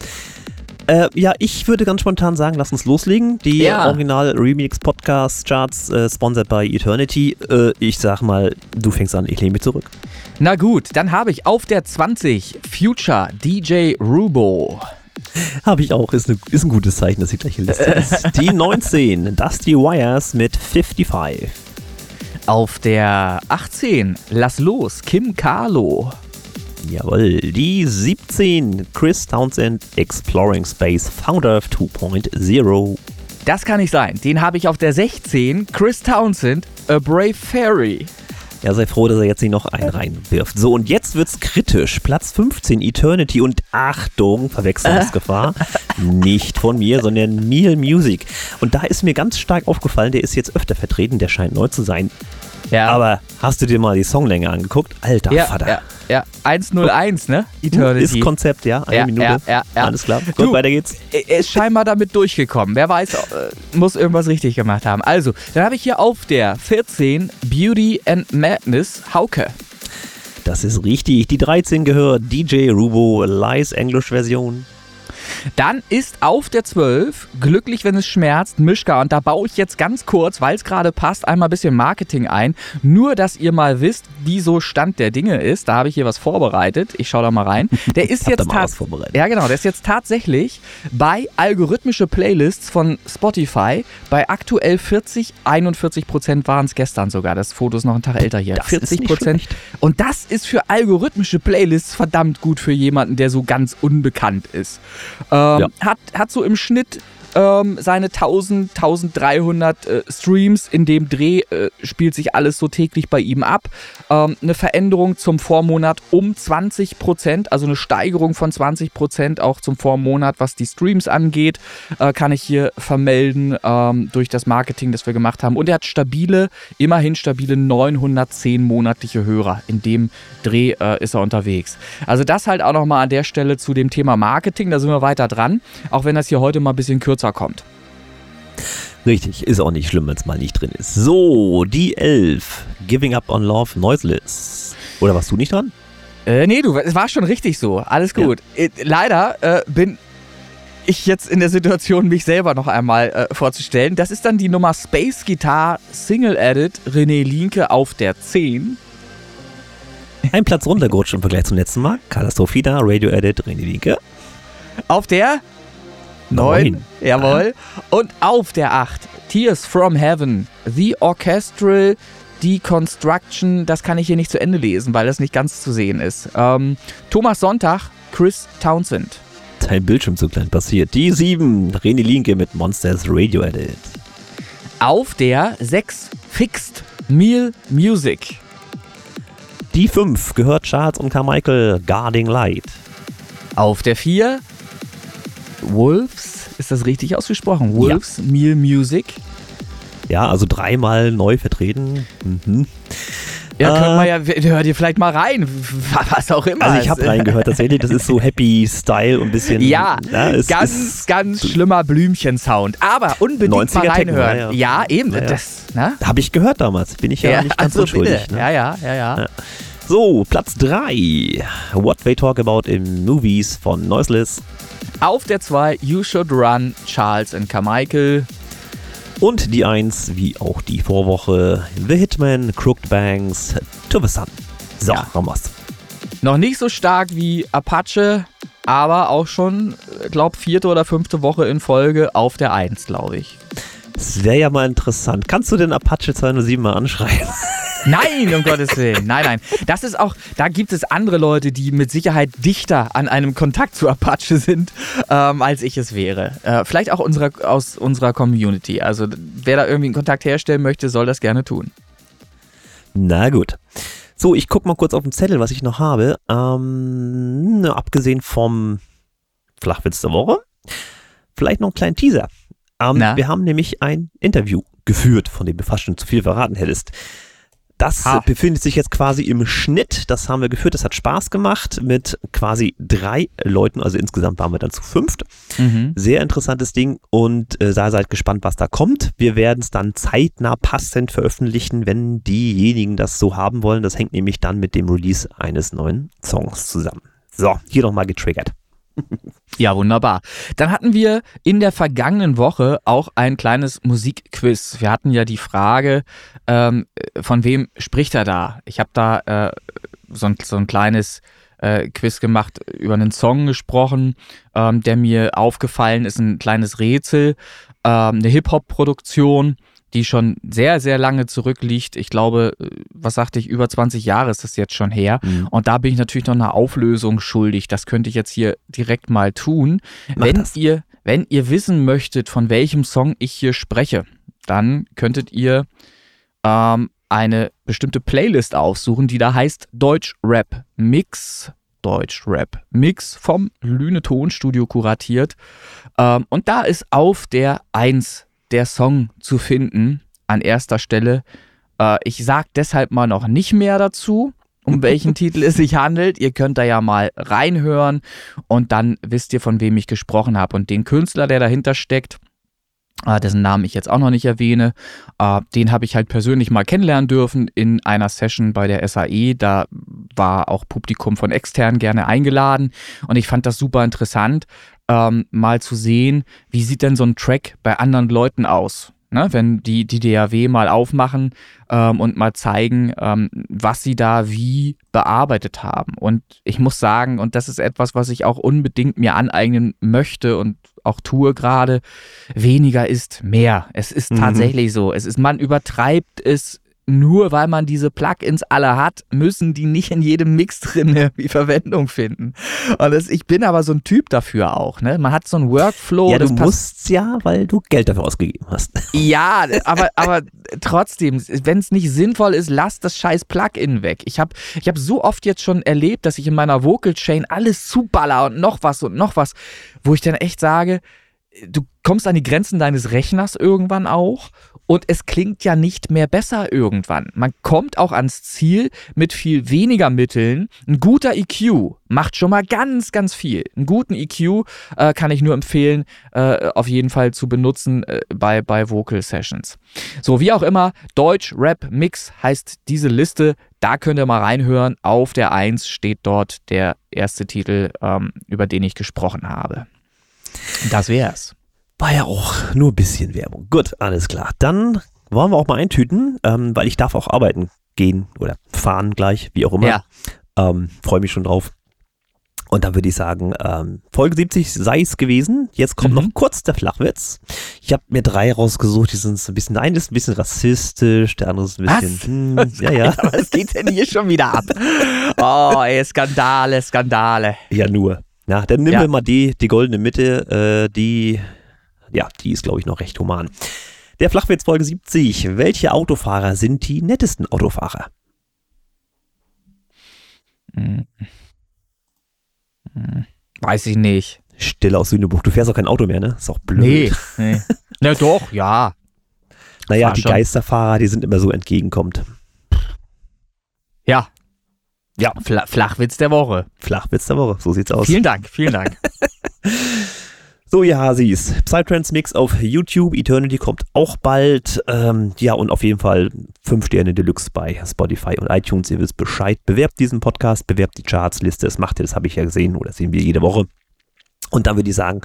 Äh, ja, ich würde ganz spontan sagen, lass uns loslegen. Die ja. Original Remix Podcast Charts, äh, sponsored by Eternity. Äh, ich sag mal, du fängst an, ich lehne mich zurück. Na gut, dann habe ich auf der 20 Future DJ Rubo. Habe ich auch, ist, eine, ist ein gutes Zeichen, dass die gleiche Liste ist. Die 19, Dusty Wires mit 55. Auf der 18, Lass los, Kim Carlo. Jawohl, die 17, Chris Townsend Exploring Space Founder 2.0. Das kann nicht sein. Den habe ich auf der 16, Chris Townsend A Brave Fairy. Ja, sei froh, dass er jetzt nicht noch einen reinwirft. So, und jetzt wird's kritisch. Platz 15, Eternity und Achtung, Verwechslungsgefahr. nicht von mir, sondern Neil Music. Und da ist mir ganz stark aufgefallen, der ist jetzt öfter vertreten, der scheint neu zu sein. Ja. Aber hast du dir mal die Songlänge angeguckt? Alter ja, Vater. Ja, ja. 101, ne? Eternity. Ist Konzept, ja. Eine ja, Minute. Ja, ja, ja. Alles klar. Gut, du, weiter geht's. Er ist scheinbar damit durchgekommen. Wer weiß, äh, muss irgendwas richtig gemacht haben. Also, dann habe ich hier auf der 14 Beauty and Madness Hauke. Das ist richtig. Die 13 gehört DJ Rubo Lies English Version. Dann ist auf der 12 glücklich, wenn es schmerzt, Mischka. Und da baue ich jetzt ganz kurz, weil es gerade passt, einmal ein bisschen Marketing ein. Nur, dass ihr mal wisst, wie so Stand der Dinge ist. Da habe ich hier was vorbereitet. Ich schaue da mal rein. Der ist jetzt vorbereitet. Ja, genau. Der ist jetzt tatsächlich bei algorithmische Playlists von Spotify bei aktuell 40, 41 Prozent waren es gestern sogar. Das Foto ist noch einen Tag älter hier. Das 40 Prozent. Und das ist für algorithmische Playlists verdammt gut für jemanden, der so ganz unbekannt ist. Ähm, ja. hat, hat so im Schnitt ähm, seine 1000, 1300 äh, Streams. In dem Dreh äh, spielt sich alles so täglich bei ihm ab. Ähm, eine Veränderung zum Vormonat um 20 Prozent, also eine Steigerung von 20 Prozent auch zum Vormonat, was die Streams angeht, äh, kann ich hier vermelden ähm, durch das Marketing, das wir gemacht haben. Und er hat stabile, immerhin stabile 910 monatliche Hörer. In dem Dreh äh, ist er unterwegs. Also das halt auch nochmal an der Stelle zu dem Thema Marketing. Da sind wir weiter dran, auch wenn das hier heute mal ein bisschen kürzer kommt. Richtig, ist auch nicht schlimm, wenn es mal nicht drin ist. So, die 11. Giving Up on Love Noiseless. Oder warst du nicht dran? Äh, nee, du, es war schon richtig so. Alles gut. Ja. Äh, leider äh, bin ich jetzt in der Situation, mich selber noch einmal äh, vorzustellen. Das ist dann die Nummer Space Guitar Single Edit René Linke auf der 10. Ein Platz runtergerutscht im Vergleich zum letzten Mal. Katastrophida, Radio Edit, René Linke. Auf der 9. Jawohl. Und auf der 8. Tears from Heaven. The Orchestral Deconstruction. Das kann ich hier nicht zu Ende lesen, weil das nicht ganz zu sehen ist. Ähm, Thomas Sonntag, Chris Townsend. Dein Bildschirm zu klein passiert. Die 7. René Linke mit Monsters Radio Edit. Auf der 6. Fixed Meal Music. Die 5 gehört Charles und Carmichael Guarding Light. Auf der 4 Wolves, ist das richtig ausgesprochen? Wolves, ja. Meal Music. Ja, also dreimal neu vertreten. Mhm. Ja, wir ja, hör dir vielleicht mal rein, was auch immer. Also ich habe reingehört, tatsächlich, das ist so Happy Style und ein bisschen. Ja, ja ganz, ganz schlimmer Blümchen-Sound. Aber unbedingt mal reinhören. Ja, ja. ja, eben. Ja, Das, ne? Habe ich gehört damals, bin ich ja, nicht ganz also unschuldig. Ne? Ja, ja, ja, ja. So, Platz 3. What They Talk About in Movies von Noiseless. Auf der 2 You Should Run, Charles and Carmichael. Und die 1, wie auch die Vorwoche, The Hitman, Crooked Banks, To the Sun. So, ja. Ramos. Noch nicht so stark wie Apache, aber auch schon, glaube vierte oder fünfte Woche in Folge auf der 1, glaube ich. Das wäre ja mal interessant. Kannst du den Apache 207 mal anschreiben? Nein, um Gottes Willen. Nein, nein. Das ist auch, da gibt es andere Leute, die mit Sicherheit dichter an einem Kontakt zu Apache sind, ähm, als ich es wäre. Äh, vielleicht auch unsere, aus unserer Community. Also wer da irgendwie einen Kontakt herstellen möchte, soll das gerne tun. Na gut. So, ich gucke mal kurz auf den Zettel, was ich noch habe. Ähm, abgesehen vom Flachwitz der Woche, vielleicht noch einen kleinen Teaser. Ähm, wir haben nämlich ein Interview geführt, von dem du fast schon zu viel verraten hättest. Das ha. befindet sich jetzt quasi im Schnitt. Das haben wir geführt. Das hat Spaß gemacht mit quasi drei Leuten. Also insgesamt waren wir dann zu fünft. Mhm. Sehr interessantes Ding und äh, seid gespannt, was da kommt. Wir werden es dann zeitnah passend veröffentlichen, wenn diejenigen das so haben wollen. Das hängt nämlich dann mit dem Release eines neuen Songs zusammen. So, hier nochmal getriggert. Ja, wunderbar. Dann hatten wir in der vergangenen Woche auch ein kleines Musikquiz. Wir hatten ja die Frage, ähm, von wem spricht er da? Ich habe da äh, so, ein, so ein kleines äh, Quiz gemacht, über einen Song gesprochen, ähm, der mir aufgefallen ist, ein kleines Rätsel, ähm, eine Hip-Hop-Produktion die schon sehr, sehr lange zurückliegt. Ich glaube, äh, was sagte ich, über 20 Jahre ist das jetzt schon her. Mhm. Und da bin ich natürlich noch eine Auflösung schuldig. Das könnte ich jetzt hier direkt mal tun. wenn ihr, wenn ihr wissen möchtet, von welchem Song ich hier spreche, dann könntet ihr ähm, eine bestimmte Playlist aufsuchen, die da heißt Deutsch Rap Mix. Deutsch Rap Mix vom Lüne Tonstudio kuratiert. Ähm, und da ist auf der 1 der Song zu finden an erster Stelle. Äh, ich sage deshalb mal noch nicht mehr dazu, um welchen Titel es sich handelt. Ihr könnt da ja mal reinhören und dann wisst ihr, von wem ich gesprochen habe. Und den Künstler, der dahinter steckt, äh, dessen Namen ich jetzt auch noch nicht erwähne, äh, den habe ich halt persönlich mal kennenlernen dürfen in einer Session bei der SAE. Da war auch Publikum von extern gerne eingeladen und ich fand das super interessant, ähm, mal zu sehen, wie sieht denn so ein Track bei anderen Leuten aus. Ne, wenn die die DAW mal aufmachen ähm, und mal zeigen, ähm, was sie da wie bearbeitet haben. Und ich muss sagen, und das ist etwas, was ich auch unbedingt mir aneignen möchte und auch tue gerade, weniger ist mehr. Es ist mhm. tatsächlich so. Es ist, man übertreibt es nur weil man diese Plugins alle hat, müssen die nicht in jedem Mix drin irgendwie Verwendung finden. Und das, ich bin aber so ein Typ dafür auch. Ne? Man hat so einen Workflow. Ja, du musst ja, weil du Geld dafür ausgegeben hast. Ja, aber, aber trotzdem, wenn es nicht sinnvoll ist, lass das scheiß Plugin weg. Ich habe ich hab so oft jetzt schon erlebt, dass ich in meiner Vocal Chain alles zuballer und noch was und noch was, wo ich dann echt sage, du kommst an die Grenzen deines Rechners irgendwann auch und es klingt ja nicht mehr besser irgendwann. Man kommt auch ans Ziel mit viel weniger Mitteln. Ein guter EQ macht schon mal ganz, ganz viel. Einen guten EQ äh, kann ich nur empfehlen, äh, auf jeden Fall zu benutzen äh, bei, bei Vocal Sessions. So, wie auch immer, Deutsch Rap Mix heißt diese Liste. Da könnt ihr mal reinhören. Auf der 1 steht dort der erste Titel, ähm, über den ich gesprochen habe. Das wär's. War ja auch nur ein bisschen Werbung. Gut, alles klar. Dann wollen wir auch mal eintüten, ähm, weil ich darf auch arbeiten gehen oder fahren gleich, wie auch immer. Ja. Ähm, Freue mich schon drauf. Und dann würde ich sagen, ähm, Folge 70 sei es gewesen. Jetzt kommt mhm. noch kurz der Flachwitz. Ich habe mir drei rausgesucht, die sind so ein bisschen, der eine ist ein bisschen rassistisch, der andere ist ein bisschen, Was? Hm, ja, ja. Was geht denn hier schon wieder ab? Oh, ey, Skandale, Skandale. Ja, nur. Ja, dann nimm ja. wir mal die, die goldene Mitte, äh, die ja, die ist, glaube ich, noch recht human. Der Flachwitz Folge 70. Welche Autofahrer sind die nettesten Autofahrer? Hm. Weiß ich nicht. Stille aus Sühnebuch. Du fährst auch kein Auto mehr, ne? Ist auch blöd. Nee. nee. Na doch, ja. Naja, die schon. Geisterfahrer, die sind immer so entgegenkommt. Ja. Ja. Flachwitz der Woche. Flachwitz der Woche, so sieht's aus. Vielen Dank, vielen Dank. So, ja, Hasis. Psytrance Mix auf YouTube. Eternity kommt auch bald. Ähm, ja, und auf jeden Fall 5 Sterne Deluxe bei Spotify und iTunes. Ihr wisst Bescheid. Bewerbt diesen Podcast, bewerbt die Chartsliste. Das macht ihr, das habe ich ja gesehen oder sehen wir jede Woche. Und dann würde ich sagen,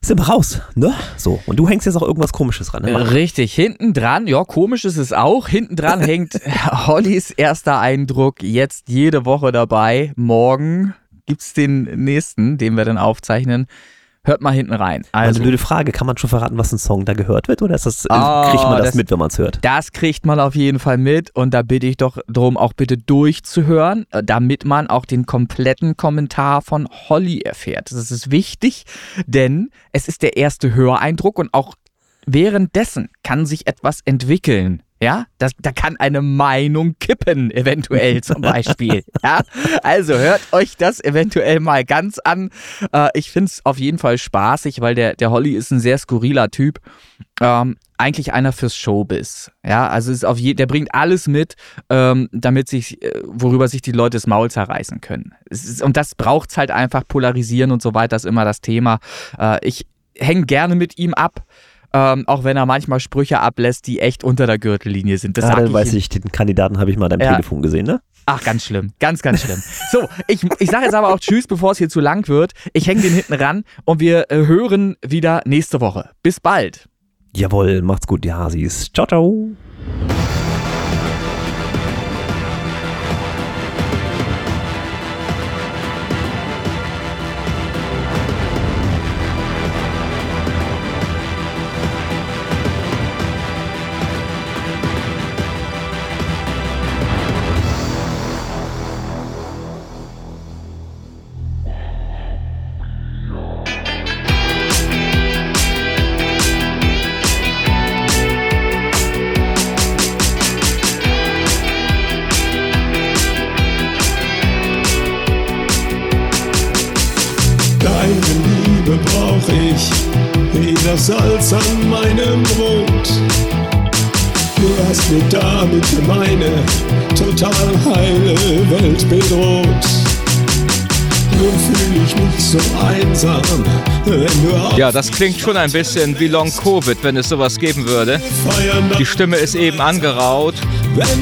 sind wir raus, ne? So, und du hängst jetzt auch irgendwas Komisches dran, ne? Richtig, hinten dran, ja, komisch ist es auch. Hinten dran hängt Hollys erster Eindruck, jetzt jede Woche dabei. Morgen gibt es den nächsten, den wir dann aufzeichnen. Hört mal hinten rein. Also, also blöde Frage, kann man schon verraten, was ein Song da gehört wird oder ist das, oh, kriegt man das, das mit, wenn man es hört? Das kriegt man auf jeden Fall mit und da bitte ich doch darum, auch bitte durchzuhören, äh, damit man auch den kompletten Kommentar von Holly erfährt. Das ist wichtig, denn es ist der erste Höreindruck und auch währenddessen kann sich etwas entwickeln. Ja, das, da kann eine Meinung kippen, eventuell zum Beispiel. ja, also hört euch das eventuell mal ganz an. Äh, ich finde es auf jeden Fall spaßig, weil der, der Holly ist ein sehr skurriler Typ. Ähm, eigentlich einer fürs Showbiz. Ja, also ist auf je, der bringt alles mit, ähm, damit sich, äh, worüber sich die Leute das Maul zerreißen können. Ist, und das braucht es halt einfach, polarisieren und so weiter ist immer das Thema. Äh, ich hänge gerne mit ihm ab. Ähm, auch wenn er manchmal Sprüche ablässt, die echt unter der Gürtellinie sind. Das ja, dann weiß ich, den Kandidaten habe ich mal am ja. Telefon gesehen, ne? Ach, ganz schlimm. Ganz, ganz schlimm. So, ich, ich sage jetzt aber auch Tschüss, bevor es hier zu lang wird. Ich hänge den hinten ran und wir äh, hören wieder nächste Woche. Bis bald. Jawohl, macht's gut, die Hasis. Ciao, ciao. Ja, das klingt schon ein bisschen wie Long Covid, wenn es sowas geben würde. Die Stimme ist eben angeraut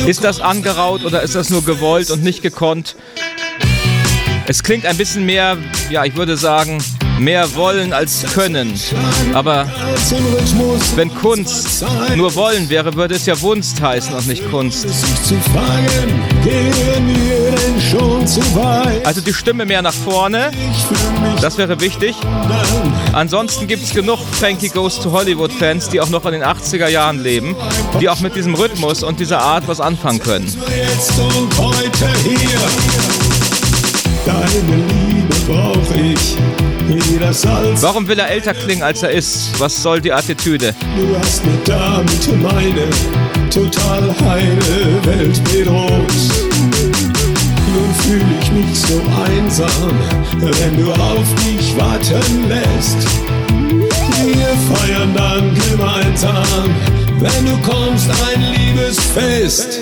Ist das angeraut oder ist das nur gewollt und nicht gekonnt? Es klingt ein bisschen mehr, ja, ich würde sagen, mehr wollen als können. Aber wenn Kunst nur wollen wäre, würde es ja Wunst heißen und nicht Kunst. Also die Stimme mehr nach vorne, das wäre wichtig. Ansonsten gibt es genug Frankie Goes to Hollywood Fans, die auch noch in den 80er Jahren leben, die auch mit diesem Rhythmus und dieser Art was anfangen können. Jetzt und heute hier. Deine Liebe brauch ich. Jeder Salz. Warum will er älter klingen, als er ist? Was soll die Attitüde? Du hast mir damit meine total heile Welt bedroht. Nun fühle ich mich so einsam, wenn du auf mich warten lässt. Wir feiern dann gemeinsam, wenn du kommst, ein Liebesfest.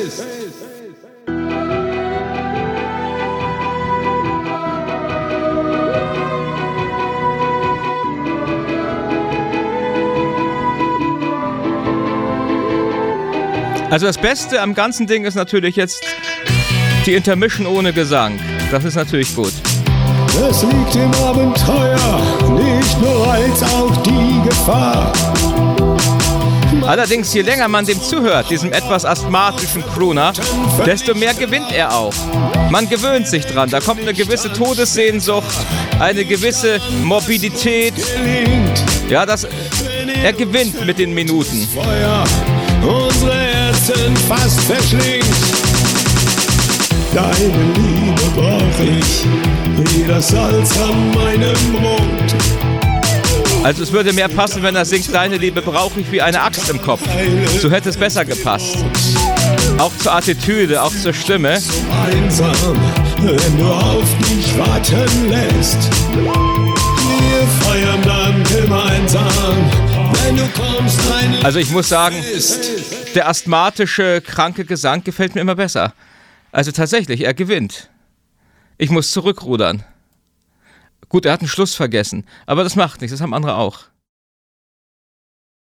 Also das Beste am ganzen Ding ist natürlich jetzt die Intermission ohne Gesang. Das ist natürlich gut. Es liegt im Abenteuer nicht nur als auch die Gefahr. Allerdings, je länger man dem zuhört, diesem etwas asthmatischen Crooner, desto mehr gewinnt er auch. Man gewöhnt sich dran. Da kommt eine gewisse Todessehnsucht, eine gewisse Morbidität. Ja, das, er gewinnt mit den Minuten. Feuer, unsere Herzen fast verschlingt. Deine Liebe brauch ich, wie das Salz an meinem Brot. Also es würde mehr passen, wenn er singt, deine Liebe brauche ich wie eine Axt im Kopf. So hätte es besser gepasst. Auch zur Attitüde, auch zur Stimme. So einsam, wenn du auf mich warten lässt. Wir feiern dann gemeinsam, wenn du kommst, Also ich muss sagen, der asthmatische, kranke Gesang gefällt mir immer besser. Also tatsächlich, er gewinnt. Ich muss zurückrudern. Gut, er hat einen Schluss vergessen, aber das macht nichts, das haben andere auch.